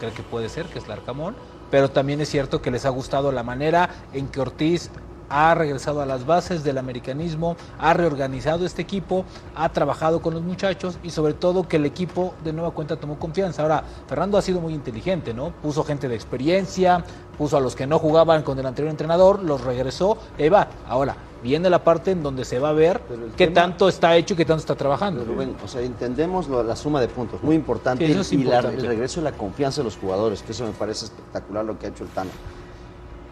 Speaker 5: cree que puede ser, que es Larcamón. Pero también es cierto que les ha gustado la manera en que Ortiz ha regresado a las bases del americanismo, ha reorganizado este equipo, ha trabajado con los muchachos y sobre todo que el equipo de nueva cuenta tomó confianza. Ahora, Fernando ha sido muy inteligente, ¿no? Puso gente de experiencia, puso a los que no jugaban con el anterior entrenador, los regresó, y va. Ahora, viene la parte en donde se va a ver qué
Speaker 4: tema-
Speaker 5: tanto está hecho y qué tanto está trabajando.
Speaker 4: Rubén, o sea, entendemos lo- la suma de puntos, muy importante,
Speaker 5: Sí, eso es
Speaker 4: y la- el regreso de la confianza de los jugadores, que eso me parece espectacular lo que ha hecho el Tano.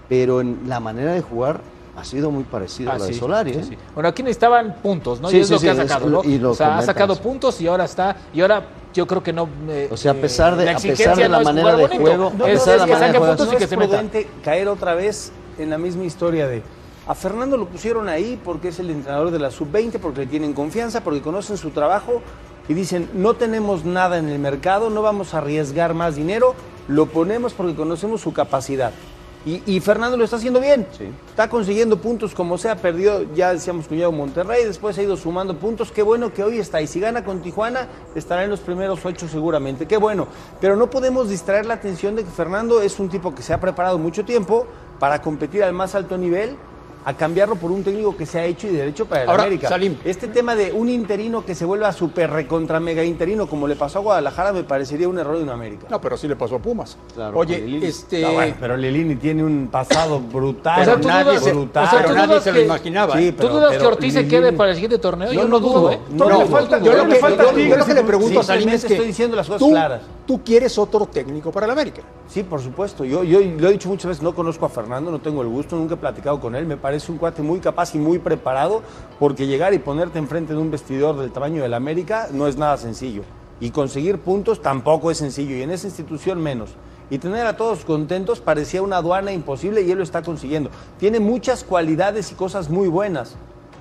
Speaker 4: Pero en la manera de jugar ha sido muy parecido a
Speaker 5: Ah,
Speaker 4: la de
Speaker 5: sí,
Speaker 4: Solari.
Speaker 5: sí,
Speaker 4: ¿eh?
Speaker 5: sí. Bueno, aquí necesitaban puntos, ¿no?
Speaker 4: Sí,
Speaker 5: y es
Speaker 4: sí,
Speaker 5: lo
Speaker 4: sí,
Speaker 5: que ha sacado, ¿no?
Speaker 4: y lo
Speaker 5: o sea, ha sacado puntos y ahora está, y ahora yo creo que no. eh,
Speaker 4: O sea, a pesar de-
Speaker 5: la
Speaker 4: a pesar de la
Speaker 5: no
Speaker 4: manera de juego,
Speaker 5: no,
Speaker 4: a
Speaker 5: es,
Speaker 4: pesar de la
Speaker 5: es que
Speaker 4: manera de
Speaker 5: saque
Speaker 4: juego,
Speaker 5: puntos
Speaker 3: no
Speaker 5: y que
Speaker 3: es
Speaker 5: se meta.
Speaker 3: prudente caer otra vez en la misma historia de a Fernando lo pusieron ahí porque es el entrenador de la sub-20, porque le tienen confianza, porque conocen su trabajo y dicen, no tenemos nada en el mercado, no vamos a arriesgar más dinero, lo ponemos porque conocemos su capacidad. Y, y Fernando lo está haciendo bien. Está consiguiendo puntos como sea, perdió, ya decíamos con Monterrey, después ha ido sumando puntos. Qué bueno que hoy está. Y si gana con Tijuana, estará en los primeros ocho seguramente. Qué bueno. Pero no podemos distraer la atención de que Fernando es un tipo que se ha preparado mucho tiempo para competir al más alto nivel, a cambiarlo por un técnico que se ha hecho y derecho para el
Speaker 1: Ahora,
Speaker 3: América.
Speaker 1: Salim.
Speaker 3: Este tema de un interino que se vuelva super recontra mega interino, como le pasó a Guadalajara, me parecería un error de un América.
Speaker 1: No, pero sí le pasó a Pumas.
Speaker 4: Claro,
Speaker 1: Oye, este.
Speaker 3: Ah, bueno, pero Lilini tiene un pasado brutal.
Speaker 5: O sea, tú
Speaker 1: nadie
Speaker 5: dudas-
Speaker 1: se-
Speaker 3: brutal.
Speaker 5: o sea,
Speaker 1: pero nadie se lo
Speaker 5: que-
Speaker 1: imaginaba.
Speaker 3: Sí,
Speaker 1: ¿eh?
Speaker 5: ¿Tú
Speaker 3: pero-
Speaker 5: dudas que Ortiz se quede para el siguiente torneo?
Speaker 3: Yo
Speaker 5: Yo
Speaker 3: no
Speaker 5: dudo,
Speaker 3: dudo.
Speaker 5: ¿eh?
Speaker 3: No, no,
Speaker 2: le falta-
Speaker 1: Yo lo que,
Speaker 2: falta
Speaker 1: yo- lo que le pregunto a Salim es que
Speaker 3: estoy diciendo las cosas claras.
Speaker 1: Tú quieres otro técnico para el América.
Speaker 3: Sí, por supuesto. Yo, yo lo he dicho muchas veces, no conozco a Fernando, no tengo el gusto, nunca he platicado con él. Me parece un cuate muy capaz y muy preparado, porque llegar y ponerte enfrente de un vestidor del tamaño del América no es nada sencillo. Y conseguir puntos tampoco es sencillo, y en esa institución menos. Y tener a todos contentos parecía una aduana imposible y él lo está consiguiendo. Tiene muchas cualidades y cosas muy buenas,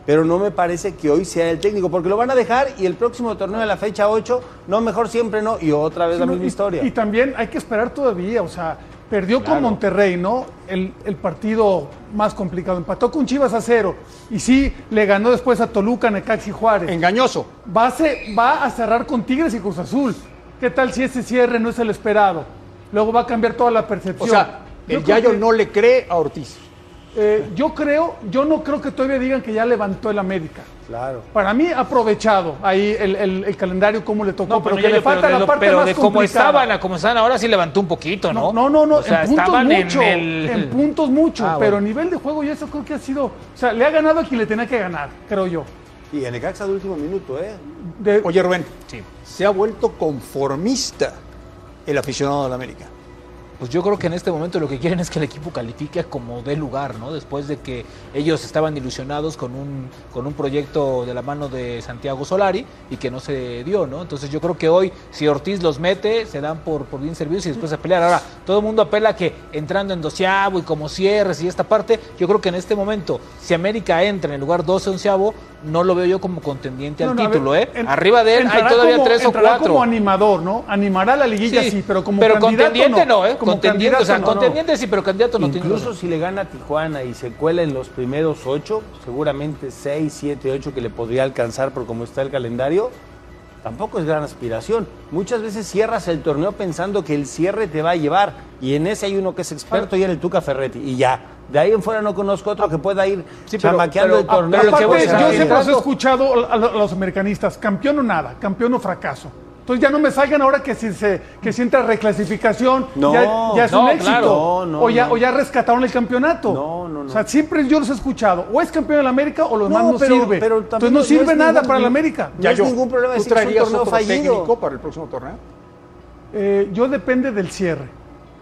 Speaker 3: pero no me parece que hoy sea el técnico, porque lo van a dejar y el próximo torneo de la fecha 8, no, mejor siempre no, y otra vez la
Speaker 2: Sí,
Speaker 3: misma
Speaker 2: y-
Speaker 3: historia.
Speaker 2: Y también hay que esperar todavía, o sea, perdió con Monterrey, ¿no? El, el partido más complicado. Empató con Chivas a cero. Y sí, le ganó después a Toluca, Necaxi y Juárez.
Speaker 1: Engañoso.
Speaker 2: Va a, va a cerrar con Tigres y Cruz Azul. ¿Qué tal si ese cierre no es el esperado? Luego va a cambiar toda la
Speaker 1: O
Speaker 2: percepción.
Speaker 1: sea,
Speaker 2: Yo
Speaker 1: el Yayo
Speaker 2: que-
Speaker 1: no le cree a Ortiz.
Speaker 2: Eh, yo creo, yo no creo que todavía digan que ya levantó el América.
Speaker 3: Claro.
Speaker 2: Para mí ha aprovechado ahí el, el- el calendario como le tocó,
Speaker 5: No,
Speaker 2: pero,
Speaker 5: pero,
Speaker 2: que le
Speaker 5: yo- pero
Speaker 2: falta
Speaker 5: de,
Speaker 2: la parte
Speaker 5: pero
Speaker 2: más
Speaker 5: de cómo
Speaker 2: complicada.
Speaker 5: estaban a cómo están ahora sí levantó un poquito, ¿no?
Speaker 2: No, no, no,
Speaker 5: O sea,
Speaker 2: en puntos
Speaker 5: estaban
Speaker 2: mucho,
Speaker 5: en el...
Speaker 2: en puntos mucho,
Speaker 5: Ah,
Speaker 2: pero a nivel de juego ya eso creo que ha sido, o sea, le ha ganado a quien le tenía que ganar, creo yo.
Speaker 3: Y en Necaxa de último minuto, ¿eh?
Speaker 2: De-
Speaker 1: Oye, Rubén,
Speaker 5: Sí.
Speaker 1: se ha vuelto conformista el aficionado de la América.
Speaker 5: Pues yo creo que en este momento lo que quieren es que el equipo califique como dé lugar, ¿no? Después de que ellos estaban ilusionados con un, con un proyecto de la mano de Santiago Solari y que no se dio, ¿no? Entonces yo creo que hoy, si Ortiz los mete, se dan por, por bien servidos y después a pelear. Ahora, todo el mundo apela a que entrando en doceavo y como cierres y esta parte, yo creo que en este momento, si América entra en el lugar 12 onceavo, no lo veo yo como contendiente
Speaker 2: No,
Speaker 5: al
Speaker 2: no, a ver,
Speaker 5: título, ¿eh?
Speaker 2: en-
Speaker 5: Arriba de él hay todavía
Speaker 2: como-
Speaker 5: tres o cuatro.
Speaker 2: como animador, ¿no? Animará la liguilla sí, pero como candidato
Speaker 5: contendiente no, ¿eh?
Speaker 2: Como
Speaker 5: contendiente, o sea,
Speaker 2: candidato no.
Speaker 5: contendiente sí, pero candidato no tiene.
Speaker 3: Incluso si le gana a Tijuana y se cuela en los primeros ocho, seguramente seis, siete, ocho que le podría alcanzar por cómo está el calendario, tampoco es gran aspiración. Muchas veces cierras el torneo pensando que el cierre te va a llevar y en ese hay uno que es experto y en el Tuca Ferretti y ya. De ahí en fuera no conozco otro que pueda ir
Speaker 5: Sí, pero-
Speaker 3: chamaqueando
Speaker 5: pero-
Speaker 3: el torneo.
Speaker 5: pero
Speaker 2: Aparte, yo siempre los he escuchado a los americanistas, campeón o nada, campeón o fracaso. Entonces ya no me salgan ahora que si, se, que si entra reclasificación,
Speaker 3: No,
Speaker 2: ya, ya es
Speaker 5: no,
Speaker 2: un éxito.
Speaker 5: claro.
Speaker 3: No, no,
Speaker 2: o, ya,
Speaker 3: no.
Speaker 2: o ya rescataron el campeonato.
Speaker 3: No, no, no.
Speaker 2: O sea, siempre yo los he escuchado. O es campeón de la América o lo demás
Speaker 3: No,
Speaker 2: no,
Speaker 3: pero-
Speaker 2: sirve.
Speaker 3: pero
Speaker 2: Entonces no
Speaker 3: no
Speaker 2: sirve nada
Speaker 3: ningún-
Speaker 2: para la América.
Speaker 3: No es ningún problema
Speaker 1: ¿Tú
Speaker 3: decir que es un torneo
Speaker 1: otro
Speaker 3: fallido.
Speaker 1: técnico para el próximo torneo?
Speaker 2: Eh, yo depende del cierre.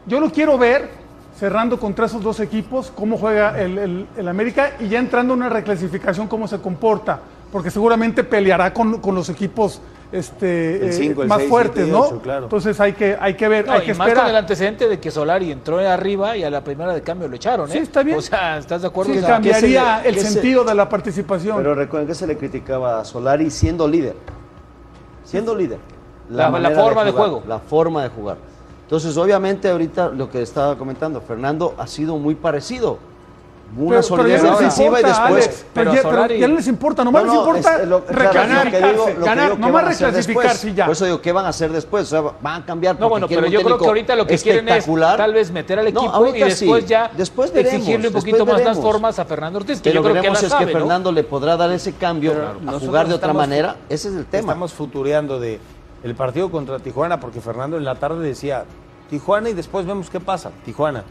Speaker 2: Yo lo quiero ver cerrando contra esos dos equipos, cómo juega el, el- el América y ya entrando en una reclasificación, cómo se comporta, porque seguramente peleará con, con los equipos este,
Speaker 3: El
Speaker 2: eh,
Speaker 3: cinco, el
Speaker 2: más
Speaker 3: seis,
Speaker 2: fuertes,
Speaker 3: siete
Speaker 2: ¿no?
Speaker 3: ocho, claro.
Speaker 2: Entonces hay que, hay que ver,
Speaker 5: No,
Speaker 2: hay
Speaker 5: y
Speaker 2: que
Speaker 5: más con el
Speaker 2: esperar.
Speaker 5: antecedente de que Solari entró arriba y a la primera de cambio lo echaron, ¿eh?
Speaker 2: Sí, está bien.
Speaker 5: O sea, ¿estás de acuerdo?
Speaker 2: Sí,
Speaker 5: O sea,
Speaker 2: cambiaría
Speaker 4: ¿qué se le-
Speaker 2: el
Speaker 4: se-
Speaker 2: sentido de la participación.
Speaker 4: Pero recuerden que se le criticaba a Solari siendo líder. Siendo líder.
Speaker 5: La- forma de
Speaker 4: jugar,
Speaker 5: juego.
Speaker 4: La forma de jugar. Entonces, obviamente, ahorita lo que estaba comentando, Fernando ha sido muy parecido. Una
Speaker 2: Pero, pero
Speaker 4: solidez
Speaker 2: ya no les
Speaker 4: defensiva y
Speaker 2: importa,
Speaker 4: después.
Speaker 2: Alex, pero, ya, pero
Speaker 3: Solari-
Speaker 2: ya no les importa, nomás
Speaker 4: No,
Speaker 2: les
Speaker 4: no,
Speaker 2: importa
Speaker 4: es- lo-
Speaker 2: reclasificarse,
Speaker 4: lo que digo- lo que
Speaker 2: ganar,
Speaker 4: digo que
Speaker 2: nomás
Speaker 4: van a hacer
Speaker 2: reclasificarse
Speaker 4: después.
Speaker 2: y ya.
Speaker 4: Por eso digo, ¿qué van a hacer después? O sea, van a cambiar.
Speaker 5: No, bueno, pero yo creo que ahorita lo que quieren es tal vez meter al
Speaker 4: No,
Speaker 5: equipo y
Speaker 4: ahorita
Speaker 5: después
Speaker 4: sí.
Speaker 5: ya
Speaker 4: Después veremos,
Speaker 5: exigirle un
Speaker 4: después
Speaker 5: poquito más las formas a Fernando Ortiz, que
Speaker 4: Pero
Speaker 5: yo creo que
Speaker 4: veremos
Speaker 5: la
Speaker 4: es
Speaker 5: sabe,
Speaker 4: que
Speaker 5: ¿no?
Speaker 4: Fernando le podrá dar ese cambio a jugar de otra manera. Ese es el tema.
Speaker 3: Estamos futureando de el partido contra Tijuana porque Fernando en la tarde decía Tijuana y después vemos qué pasa. Tijuana.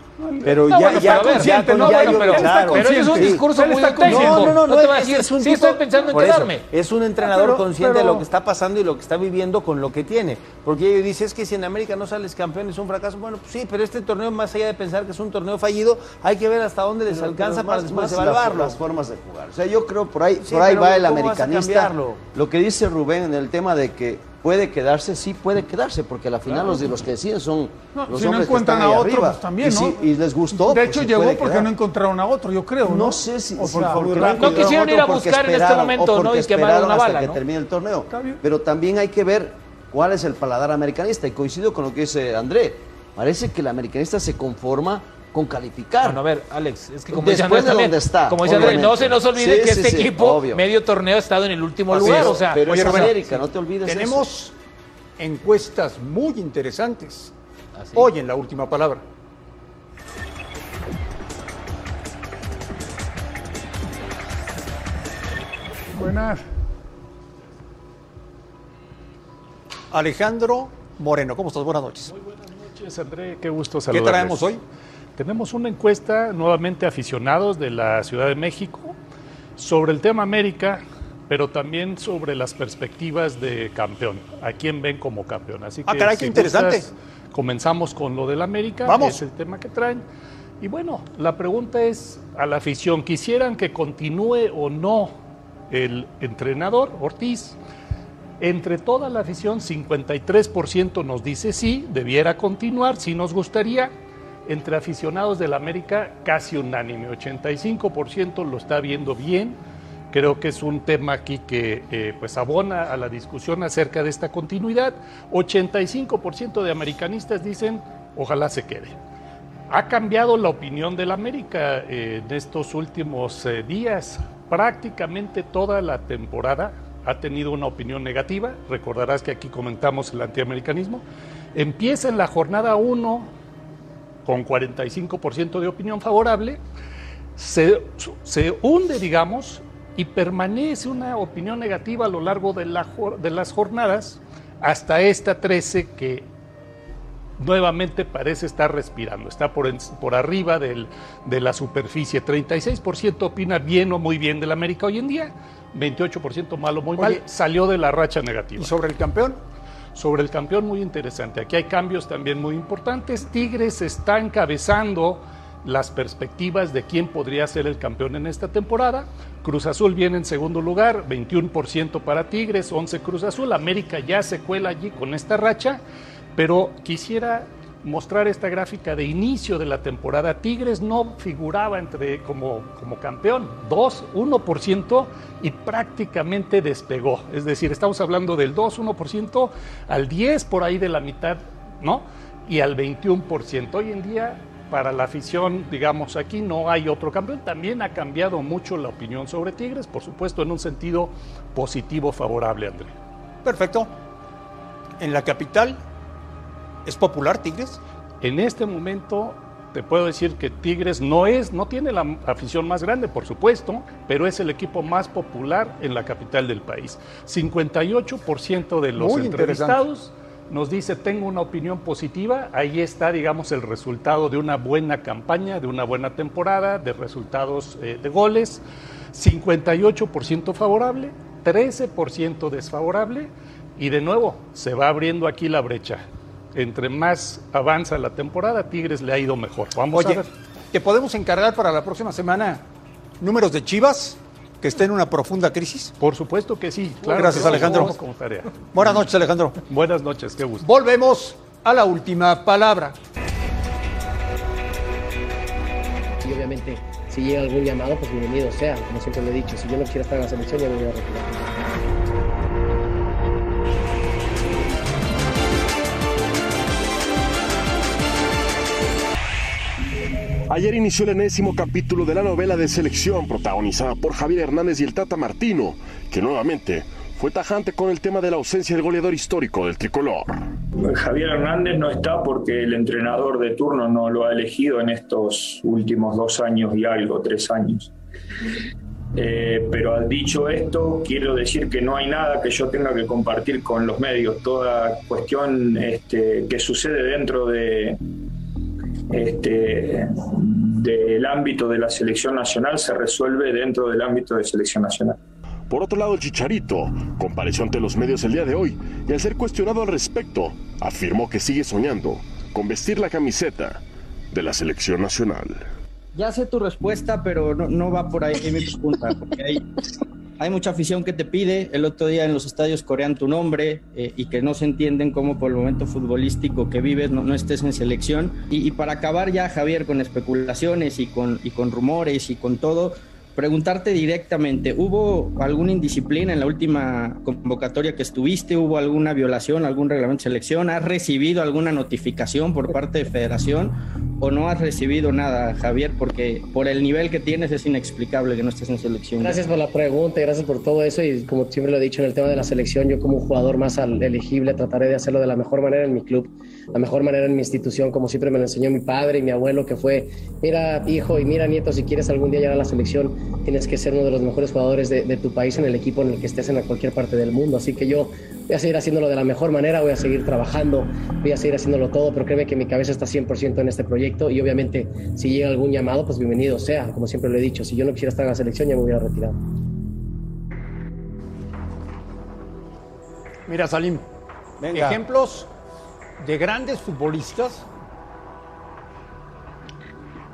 Speaker 3: Pero
Speaker 5: No,
Speaker 3: ya,
Speaker 5: bueno,
Speaker 3: ya,
Speaker 5: pero ver,
Speaker 3: ya
Speaker 2: ¿no?
Speaker 3: ya
Speaker 2: Bueno, pero
Speaker 3: claro.
Speaker 5: Pero es un discurso muy auténtico.
Speaker 2: consciente.
Speaker 3: No, no, no,
Speaker 5: te va a decir,
Speaker 3: es un
Speaker 5: sí
Speaker 3: tipo-
Speaker 5: estoy pensando en
Speaker 3: eso,
Speaker 5: quedarme.
Speaker 3: es un entrenador
Speaker 2: Pero-
Speaker 3: consciente
Speaker 2: pero-
Speaker 3: de lo que está pasando y lo que está viviendo con lo que tiene. Porque ellos dicen, es que si en América no sales campeón es un fracaso. Bueno, pues sí, pero este torneo, más allá de pensar que es un torneo fallido, hay que ver hasta dónde les alcanza para después evaluarlo.
Speaker 4: Las, las formas de jugar. O sea, yo creo por ahí,
Speaker 3: Sí,
Speaker 4: por ahí va el
Speaker 3: ¿cómo vas a
Speaker 4: americanista. Lo que dice Rubén en el tema de que puede quedarse, sí puede quedarse, porque al final los, de los que deciden son
Speaker 2: No,
Speaker 4: los
Speaker 2: si no
Speaker 4: hombres que
Speaker 2: encuentran
Speaker 4: están
Speaker 2: a otro, pues también,
Speaker 4: y,
Speaker 2: ¿no?
Speaker 4: si- y les gustó.
Speaker 2: De
Speaker 4: pues
Speaker 2: hecho, llegó porque
Speaker 4: quedar.
Speaker 2: no encontraron a otro, yo creo. No,
Speaker 4: No sé si,
Speaker 2: O
Speaker 4: si
Speaker 2: sea,
Speaker 4: porque
Speaker 2: porque-
Speaker 4: no
Speaker 5: no quisieron ir a buscar en este momento, ¿no? Y quemar
Speaker 4: esperaron
Speaker 5: una
Speaker 4: hasta que
Speaker 5: ¿no?
Speaker 4: termine el torneo. Pero también hay que ver cuál es el paladar americanista. Y coincido con lo que dice André. Parece que el americanista se conforma con calificar.
Speaker 5: Bueno, a ver, Alex, es que como dice
Speaker 4: Después
Speaker 5: Andrés
Speaker 4: de
Speaker 5: también,
Speaker 4: donde está,
Speaker 5: como dice Andrés, no se nos olvide
Speaker 4: Sí,
Speaker 5: que
Speaker 4: sí,
Speaker 5: este
Speaker 4: sí,
Speaker 5: equipo
Speaker 4: obvio.
Speaker 5: medio torneo ha estado en el último
Speaker 1: Así
Speaker 5: lugar,
Speaker 1: es.
Speaker 5: o sea,
Speaker 4: Pero
Speaker 1: Oye,
Speaker 4: es América, no te olvides eso.
Speaker 1: Tenemos encuestas muy interesantes
Speaker 5: Así.
Speaker 1: hoy en la última palabra.
Speaker 2: Buenas.
Speaker 1: Alejandro Moreno, ¿cómo estás? Buenas noches.
Speaker 7: noches, André, qué gusto
Speaker 1: ¿Qué
Speaker 7: saludarles.
Speaker 1: traemos hoy?
Speaker 7: Tenemos una encuesta nuevamente aficionados de la Ciudad de México sobre el tema América, pero también sobre las perspectivas de campeón. ¿A quién ven como campeón? Así que
Speaker 1: Ah, caray, qué interesante.
Speaker 7: gustas, comenzamos con lo del América,
Speaker 1: Vamos.
Speaker 7: es el tema que traen. Y bueno, la pregunta es a la afición, ¿quisieran que continúe o no el entrenador Ortiz? Entre toda la afición, 53% nos dice sí, debiera continuar, sí nos gustaría. Entre aficionados del América, casi unánime, 85% lo está viendo bien. Creo que es un tema aquí que eh, pues abona a la discusión acerca de esta continuidad. 85% de americanistas dicen ojalá se quede. Ha cambiado la opinión del América eh, en estos últimos eh, días. Prácticamente toda la temporada ha tenido una opinión negativa. Recordarás que aquí comentamos el antiamericanismo. Empieza en la jornada 1 con 45% de opinión favorable, se, se hunde, digamos, y permanece una opinión negativa a lo largo de, la de las jornadas hasta esta 13 que nuevamente parece estar respirando, está por, arriba del- de la superficie. 36% opina bien o muy bien del América hoy en día, 28% malo o muy
Speaker 1: Oye,
Speaker 7: mal, salió de la racha negativa.
Speaker 1: ¿Y sobre el campeón?
Speaker 7: Sobre el campeón, muy interesante. Aquí hay cambios también muy importantes. Tigres está encabezando las perspectivas de quién podría ser el campeón en esta temporada. Cruz Azul viene en segundo lugar, 21% para Tigres, 11 Cruz Azul. América ya se cuela allí con esta racha, pero quisiera mostrar esta gráfica de inicio de la temporada. Tigres no figuraba entre como, como campeón, 2, 1% y prácticamente despegó. Es decir, estamos hablando del 2, 1% al 10 por ahí de la mitad, ¿no? Y al 21%. Hoy en día, para la afición, digamos, aquí no hay otro campeón. También ha cambiado mucho la opinión sobre Tigres, por supuesto, en un sentido positivo, favorable, André.
Speaker 1: Perfecto. En la capital, ¿es popular Tigres?
Speaker 7: En este momento te puedo decir que Tigres no es, no tiene la afición más grande, por supuesto, pero es el equipo más popular en la capital del país. 58% de los
Speaker 1: Muy
Speaker 7: entrevistados nos dice tengo una opinión positiva. Ahí está, digamos, el resultado de una buena campaña, de una buena temporada, de resultados eh, de goles. 58% favorable, 13% desfavorable y de nuevo se va abriendo aquí la brecha. Entre más avanza la temporada, Tigres le ha ido mejor. Vamos a
Speaker 1: Oye,
Speaker 7: ver.
Speaker 1: ¿te podemos encargar para la próxima semana números de Chivas que esté en una profunda crisis?
Speaker 7: Por supuesto que sí. Claro
Speaker 1: Gracias,
Speaker 7: que
Speaker 1: Alejandro.
Speaker 7: vamos como tarea.
Speaker 1: Buenas noches, Alejandro.
Speaker 7: Buenas noches, qué gusto.
Speaker 1: Volvemos a la última palabra.
Speaker 11: Y obviamente, si llega algún llamado, pues bienvenido sea, como siempre lo he dicho. Si yo no quisiera estar en la selección, ya me voy a retirar.
Speaker 12: Ayer inició el enésimo capítulo de la novela de selección protagonizada por Javier Hernández y el Tata Martino, que nuevamente fue tajante con el tema de la ausencia del goleador histórico del tricolor.
Speaker 13: Javier Hernández no está porque el entrenador de turno no lo ha elegido en estos últimos dos años y algo, tres años. Eh, pero al dicho esto, quiero decir que no hay nada que yo tenga que compartir con los medios. Toda cuestión este, que sucede dentro de, este, del ámbito de la selección nacional se resuelve dentro del ámbito de selección nacional.
Speaker 12: Por otro lado, el Chicharito compareció ante los medios el día de hoy y al ser cuestionado al respecto, afirmó que sigue soñando con vestir la camiseta de la selección nacional.
Speaker 14: Ya sé tu respuesta, pero no, no va por ahí mi pregunta, porque hay, hay, mucha afición que te pide. El otro día en los estadios corean tu nombre eh, y que no se entienden cómo por el momento futbolístico que vives no, no estés en selección. Y, y, para acabar ya, Javier, con especulaciones y con, y con rumores y con todo, preguntarte directamente, ¿hubo alguna indisciplina en la última convocatoria que estuviste? ¿Hubo alguna violación, algún reglamento de selección? ¿Has recibido alguna notificación por parte de federación o no has recibido nada, Javier? Porque por el nivel que tienes es inexplicable que no estés en selección.
Speaker 11: Gracias por la pregunta y gracias por todo eso y como siempre lo he dicho en el tema de la selección, yo como jugador más elegible trataré de hacerlo de la mejor manera en mi club, la mejor manera en mi institución, como siempre me lo enseñó mi padre y mi abuelo, que fue, mira hijo y mira nieto, si quieres algún día llegar a la selección, tienes que ser uno de los mejores jugadores de, de, tu país en el equipo en el que estés en cualquier parte del mundo. Así que yo voy a seguir haciéndolo de la mejor manera, voy a seguir trabajando, voy a seguir haciéndolo todo, pero créeme que mi cabeza está 100% en este proyecto y obviamente si llega algún llamado, pues bienvenido sea. Como siempre lo he dicho, si yo no quisiera estar en la selección ya me hubiera retirado.
Speaker 1: Mira, Salim, Venga. ejemplos de grandes futbolistas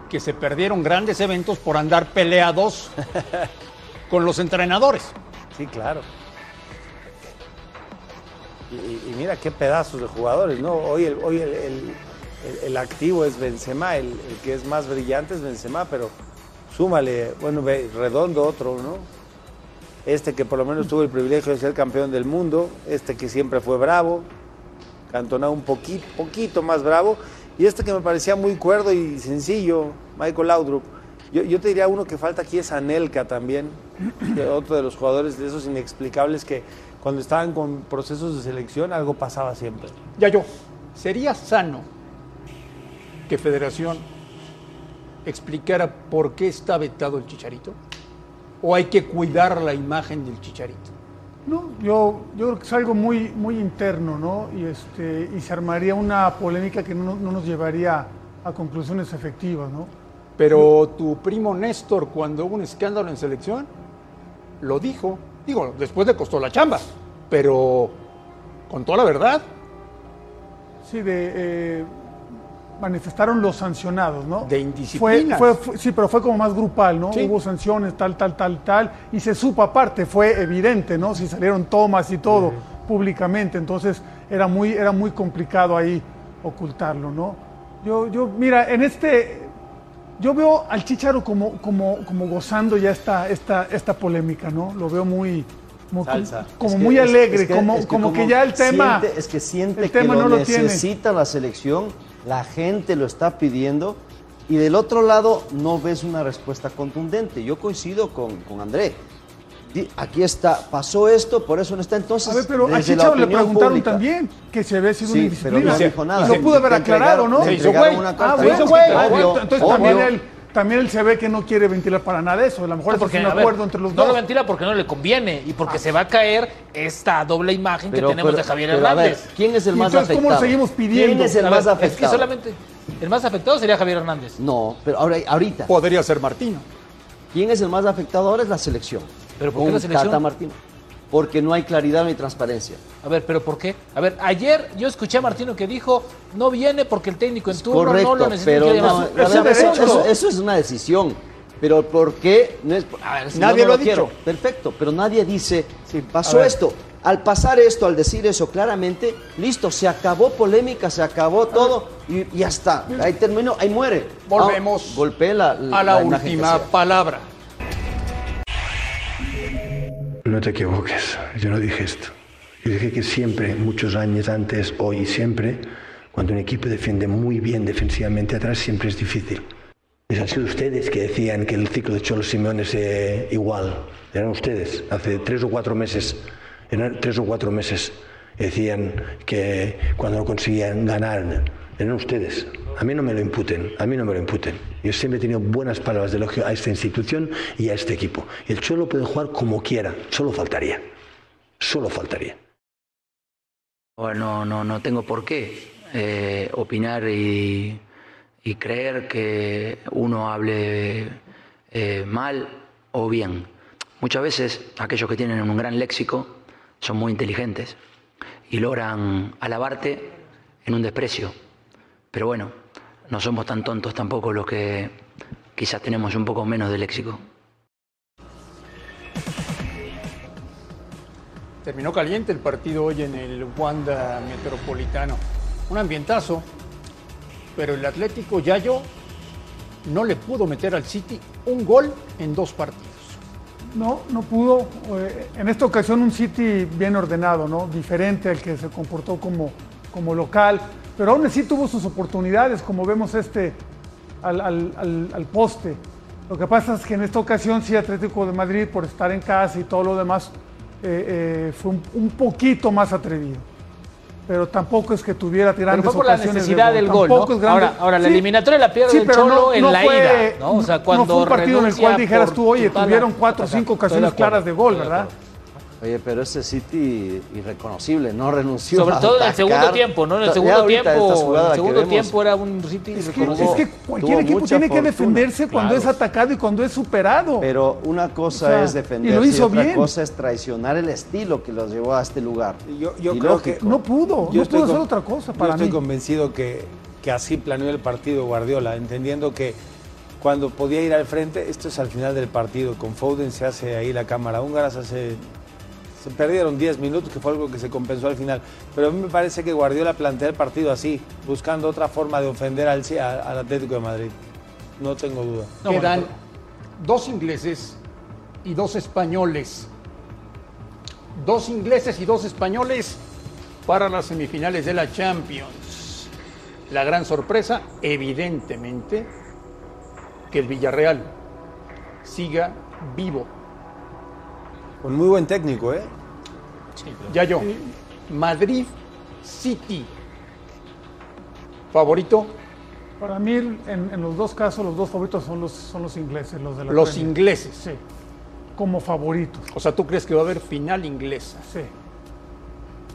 Speaker 1: que se perdieron grandes eventos por andar peleados con los entrenadores.
Speaker 3: Sí, claro. Y, y, mira qué pedazos de jugadores, ¿no? Hoy el, hoy el, el, el activo es Benzema, el, que es más brillante es Benzema, pero súmale, bueno, redondo otro, ¿no? Este que por lo menos tuvo el privilegio de ser campeón del mundo, este que siempre fue bravo, Cantona un poquito, poquito más bravo, y este que me parecía muy cuerdo y sencillo, Michael Laudrup. Yo, yo, te diría uno que falta aquí es Anelka también, otro de los jugadores de esos inexplicables que cuando estaban con procesos de selección algo pasaba siempre.
Speaker 1: Ya yo, ¿sería sano que Federación explicara por qué está vetado el Chicharito? ¿O hay que cuidar la imagen del Chicharito?
Speaker 2: No, yo, yo creo que es algo muy, muy interno, ¿no? Y, este, y se armaría una polémica que no, no nos llevaría a conclusiones efectivas, ¿no?
Speaker 1: Pero tu primo Néstor, cuando hubo un escándalo en selección, lo dijo. Digo, después le costó la chamba, pero contó la verdad.
Speaker 2: Sí, de, eh, manifestaron los sancionados, ¿no?
Speaker 1: De indisciplina.
Speaker 2: Fue, fue, sí, pero fue como más grupal, ¿no? Sí. Hubo sanciones, tal, tal, tal, tal, y se supo aparte, fue evidente, ¿no? Si salieron tomas y todo sí. públicamente, entonces era muy, era muy complicado ahí ocultarlo, ¿no? Yo, yo, mira, en este, yo veo al Chicharo como, como, como gozando ya esta, esta, esta polémica, ¿no? Lo veo muy, como,
Speaker 4: Salsa.
Speaker 2: como
Speaker 4: Es que-
Speaker 2: muy alegre,
Speaker 4: es que-
Speaker 2: como,
Speaker 4: que
Speaker 2: como que ya el tema,
Speaker 4: siente- es que siente
Speaker 2: el
Speaker 4: que lo
Speaker 2: no lo tiene.
Speaker 4: necesita la selección, la gente lo está pidiendo y del otro lado no ves una respuesta contundente. Yo coincido con, con André. Aquí está, pasó esto, por eso no está. Entonces,
Speaker 2: A ver, pero a Chicharo le preguntaron
Speaker 4: pública-
Speaker 2: también que se había sido
Speaker 4: Sí,
Speaker 2: una
Speaker 4: pero
Speaker 2: indisciplina.
Speaker 4: no dijo nada.
Speaker 2: Y lo pudo haber aclarado, ¿no?
Speaker 4: le entregaron una
Speaker 2: Ah, bueno,
Speaker 4: Se hizo
Speaker 2: güey.
Speaker 4: güey.
Speaker 2: Ah, entonces
Speaker 4: obvio.
Speaker 2: también él, también él se ve que no quiere ventilar para nada eso. A lo mejor
Speaker 5: No, porque,
Speaker 2: es un
Speaker 5: a ver,
Speaker 2: acuerdo entre los
Speaker 5: no
Speaker 2: dos.
Speaker 5: lo ventila porque no le conviene y porque se va a caer esta doble imagen
Speaker 4: Pero-
Speaker 5: que tenemos
Speaker 4: pero-
Speaker 5: de Javier
Speaker 4: pero a ver,
Speaker 5: Hernández.
Speaker 4: ¿quién es el
Speaker 2: Y
Speaker 4: más
Speaker 2: entonces, ¿cómo lo
Speaker 4: afectado?
Speaker 2: seguimos pidiendo?
Speaker 4: ¿Quién es el más afectado?
Speaker 5: Es que solamente el más afectado sería Javier Hernández.
Speaker 4: No, pero ahora, ahorita.
Speaker 1: Podría ser Martino.
Speaker 4: ¿Quién es el más afectado ahora? Es la selección.
Speaker 5: ¿Pero por qué la selección?
Speaker 4: Tata Martino. Porque no hay claridad ni transparencia.
Speaker 5: A ver, pero ¿por qué? A ver, ayer yo escuché a Martino que dijo no viene porque el técnico en turno
Speaker 4: Correcto,
Speaker 5: no lo necesita.
Speaker 4: pero no, eso, eso-
Speaker 2: ¿no?
Speaker 4: eso es una decisión. Pero ¿por qué? No es, a ver, si
Speaker 1: Nadie
Speaker 4: no
Speaker 1: lo ha
Speaker 4: quiero.
Speaker 1: dicho.
Speaker 4: Perfecto, pero nadie dice, pasó
Speaker 2: a ver.
Speaker 4: esto. Al pasar esto, al decir eso claramente, listo, se acabó polémica, se acabó todo y y ya está. Ahí terminó, ahí muere.
Speaker 1: Volvemos
Speaker 4: Ah, golpee la,
Speaker 1: A la, última
Speaker 4: sea.
Speaker 1: palabra.
Speaker 15: No te equivoques, yo no dije esto. Yo dije que siempre, muchos años antes, hoy y siempre, cuando un equipo defiende muy bien defensivamente atrás, siempre es difícil. Les han sido ustedes que decían que el ciclo de Cholo Simeone es eh, igual. Eran ustedes. Hace tres o cuatro meses, eran tres o cuatro meses, decían que cuando no conseguían ganar, eran ustedes. A mí no me lo imputen, a mí no me lo imputen. Yo siempre he tenido buenas palabras de elogio a esta institución y a este equipo. El Cholo puede jugar como quiera, solo faltaría. Solo faltaría.
Speaker 16: Bueno, no, no tengo por qué eh, opinar y, y creer que uno hable eh, mal o bien. Muchas veces aquellos que tienen un gran léxico son muy inteligentes y logran alabarte en un desprecio. Pero bueno, no somos tan tontos tampoco los que quizás tenemos un poco menos de léxico.
Speaker 1: Terminó caliente el partido hoy en el Wanda Metropolitano. Un ambientazo, pero el Atlético Yayo no le pudo meter al City un gol en dos partidos.
Speaker 2: No, no pudo. Eh, En esta ocasión un City bien ordenado, ¿no? Diferente al que se comportó como, como local. Pero aún así tuvo sus oportunidades, como vemos este al, al- al- al poste. Lo que pasa es que en esta ocasión sí Atlético de Madrid, por estar en casa y todo lo demás, eh, eh, fue un, un poquito más atrevido. Pero tampoco es que tuviera
Speaker 5: Pero
Speaker 2: grandes
Speaker 5: fue por la
Speaker 2: ocasiones de
Speaker 5: necesidad del gol, ¿no?
Speaker 2: es.
Speaker 5: Ahora, ahora la
Speaker 2: Sí,
Speaker 5: eliminatoria la pierde
Speaker 2: sí,
Speaker 5: el
Speaker 2: pero
Speaker 5: Cholo
Speaker 2: no-
Speaker 5: en
Speaker 2: no
Speaker 5: la
Speaker 2: fue-
Speaker 5: ida, ¿no? O sea, cuando
Speaker 2: fue un partido en el cual dijeras tú, oye, tuvieron cuatro o cinco ocasiones claras de gol, ¿verdad?
Speaker 4: Oye, pero ese City irreconocible, no renunció
Speaker 5: Sobre
Speaker 4: a
Speaker 5: todo en el segundo tiempo, ¿no? En el segundo tiempo, en el segundo tiempo era un City
Speaker 2: Es que, es que cualquier equipo tiene que defenderse cuando
Speaker 4: Claro.
Speaker 2: es atacado y cuando es superado.
Speaker 4: Pero una cosa
Speaker 2: O sea,
Speaker 4: es
Speaker 2: y
Speaker 4: defenderse
Speaker 2: lo hizo
Speaker 4: otra
Speaker 2: bien.
Speaker 4: cosa es traicionar el estilo que los llevó a este lugar.
Speaker 3: Yo, yo
Speaker 4: Y
Speaker 3: creo
Speaker 4: lógico.
Speaker 3: que
Speaker 2: No pudo,
Speaker 3: yo
Speaker 2: no
Speaker 3: estoy
Speaker 2: pudo hacer otra cosa
Speaker 3: yo
Speaker 2: para
Speaker 3: estoy
Speaker 2: mí.
Speaker 3: convencido que, que así planeó el partido Guardiola, entendiendo que cuando podía ir al frente, esto es al final del partido, con Foden se hace ahí la cámara húngara, se hace... Se perdieron 10 minutos, que fue algo que se compensó al final. Pero a mí me parece que Guardiola plantea el partido así, buscando otra forma de ofender al, Atlético de Madrid. No tengo duda.
Speaker 1: Quedan dos ingleses y dos españoles. Dos ingleses y dos españoles para las semifinales de la Champions. La gran sorpresa, evidentemente, que el Villarreal siga vivo.
Speaker 3: Con muy buen técnico, ¿eh?
Speaker 1: Ya yo. Madrid City. Favorito,
Speaker 2: Para mí, en, en los dos casos, los dos favoritos son los, son los ingleses, los de la
Speaker 1: los
Speaker 2: Premier.
Speaker 1: ingleses.
Speaker 2: Sí, como favoritos.
Speaker 1: O sea, ¿tú crees que va a haber final inglesa?
Speaker 2: Sí.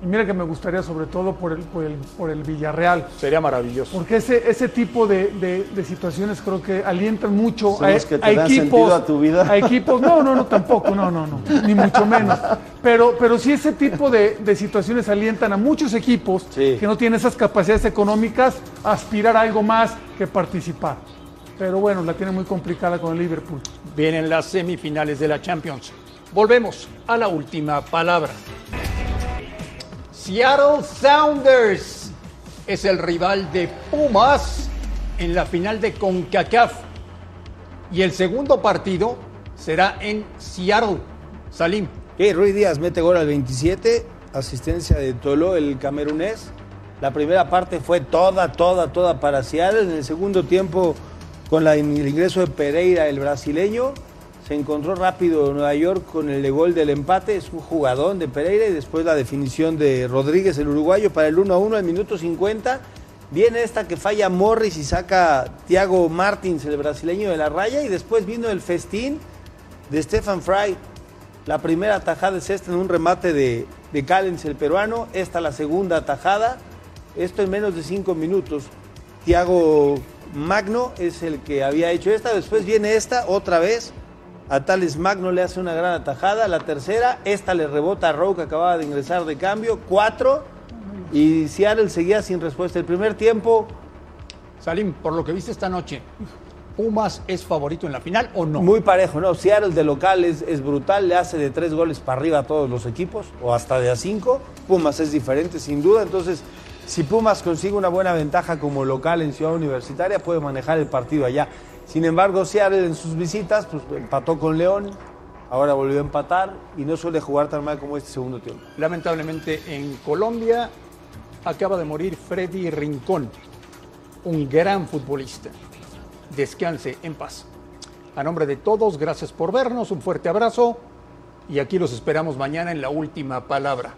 Speaker 2: Y mira que me gustaría sobre todo por el, por el, por el Villarreal.
Speaker 1: Sería maravilloso.
Speaker 2: Porque ese, ese tipo de, de- de situaciones creo que alientan mucho
Speaker 4: Son
Speaker 2: a,
Speaker 4: los que te
Speaker 2: a
Speaker 4: dan
Speaker 2: equipos.
Speaker 4: a tu vida.
Speaker 2: A equipos, no, no, no, tampoco, no, no, no, ni mucho menos. Pero, pero sí ese tipo de, de situaciones alientan a muchos equipos que no tienen esas capacidades económicas a aspirar a algo más que participar. Pero bueno, la tiene muy complicada con el Liverpool.
Speaker 1: Vienen las semifinales de la Champions. Volvemos a la última palabra. Seattle Sounders es el rival de Pumas en la final de CONCACAF. Y el segundo partido será en Seattle. Salim.
Speaker 3: Ok, Ruiz Díaz mete gol al 27, asistencia de Tolo, el camerunés. La primera parte fue toda, toda, toda para Seattle. En el segundo tiempo, con el ingreso de Pereira, el brasileño, encontró rápido Nueva York con el gol del empate. Es un jugadón de Pereira y después la definición de Rodríguez, el uruguayo, para el 1 a 1 al minuto 50. Viene esta que falla Morris y saca Thiago Martins, el brasileño de la raya. Y después vino el festín de Stefan Fry. La primera tajada es esta en un remate de, de Callens, el peruano. Esta la segunda tajada. Esto en menos de cinco minutos. Thiago Magno es el que había hecho esta. Después viene esta otra vez. A Tales Magno le hace una gran atajada. La tercera, esta le rebota a Rowe que acababa de ingresar de cambio. Cuatro. Y Seattle seguía sin respuesta. El primer tiempo.
Speaker 1: Salim, por lo que viste esta noche, ¿Pumas es favorito en la final o no?
Speaker 3: Muy parejo, ¿no? Seattle de local es, es brutal, le hace de tres goles para arriba a todos los equipos, o hasta de a cinco. Pumas es diferente, sin duda. Entonces, si Pumas consigue una buena ventaja como local en Ciudad Universitaria, puede manejar el partido allá. Sin embargo, Seattle en sus visitas, pues empató con León, ahora volvió a empatar y no suele jugar tan mal como este segundo tiempo.
Speaker 1: Lamentablemente en Colombia acaba de morir Freddy Rincón, un gran futbolista. descanse en paz. A nombre de todos, gracias por vernos, un fuerte abrazo y aquí los esperamos mañana en la última palabra.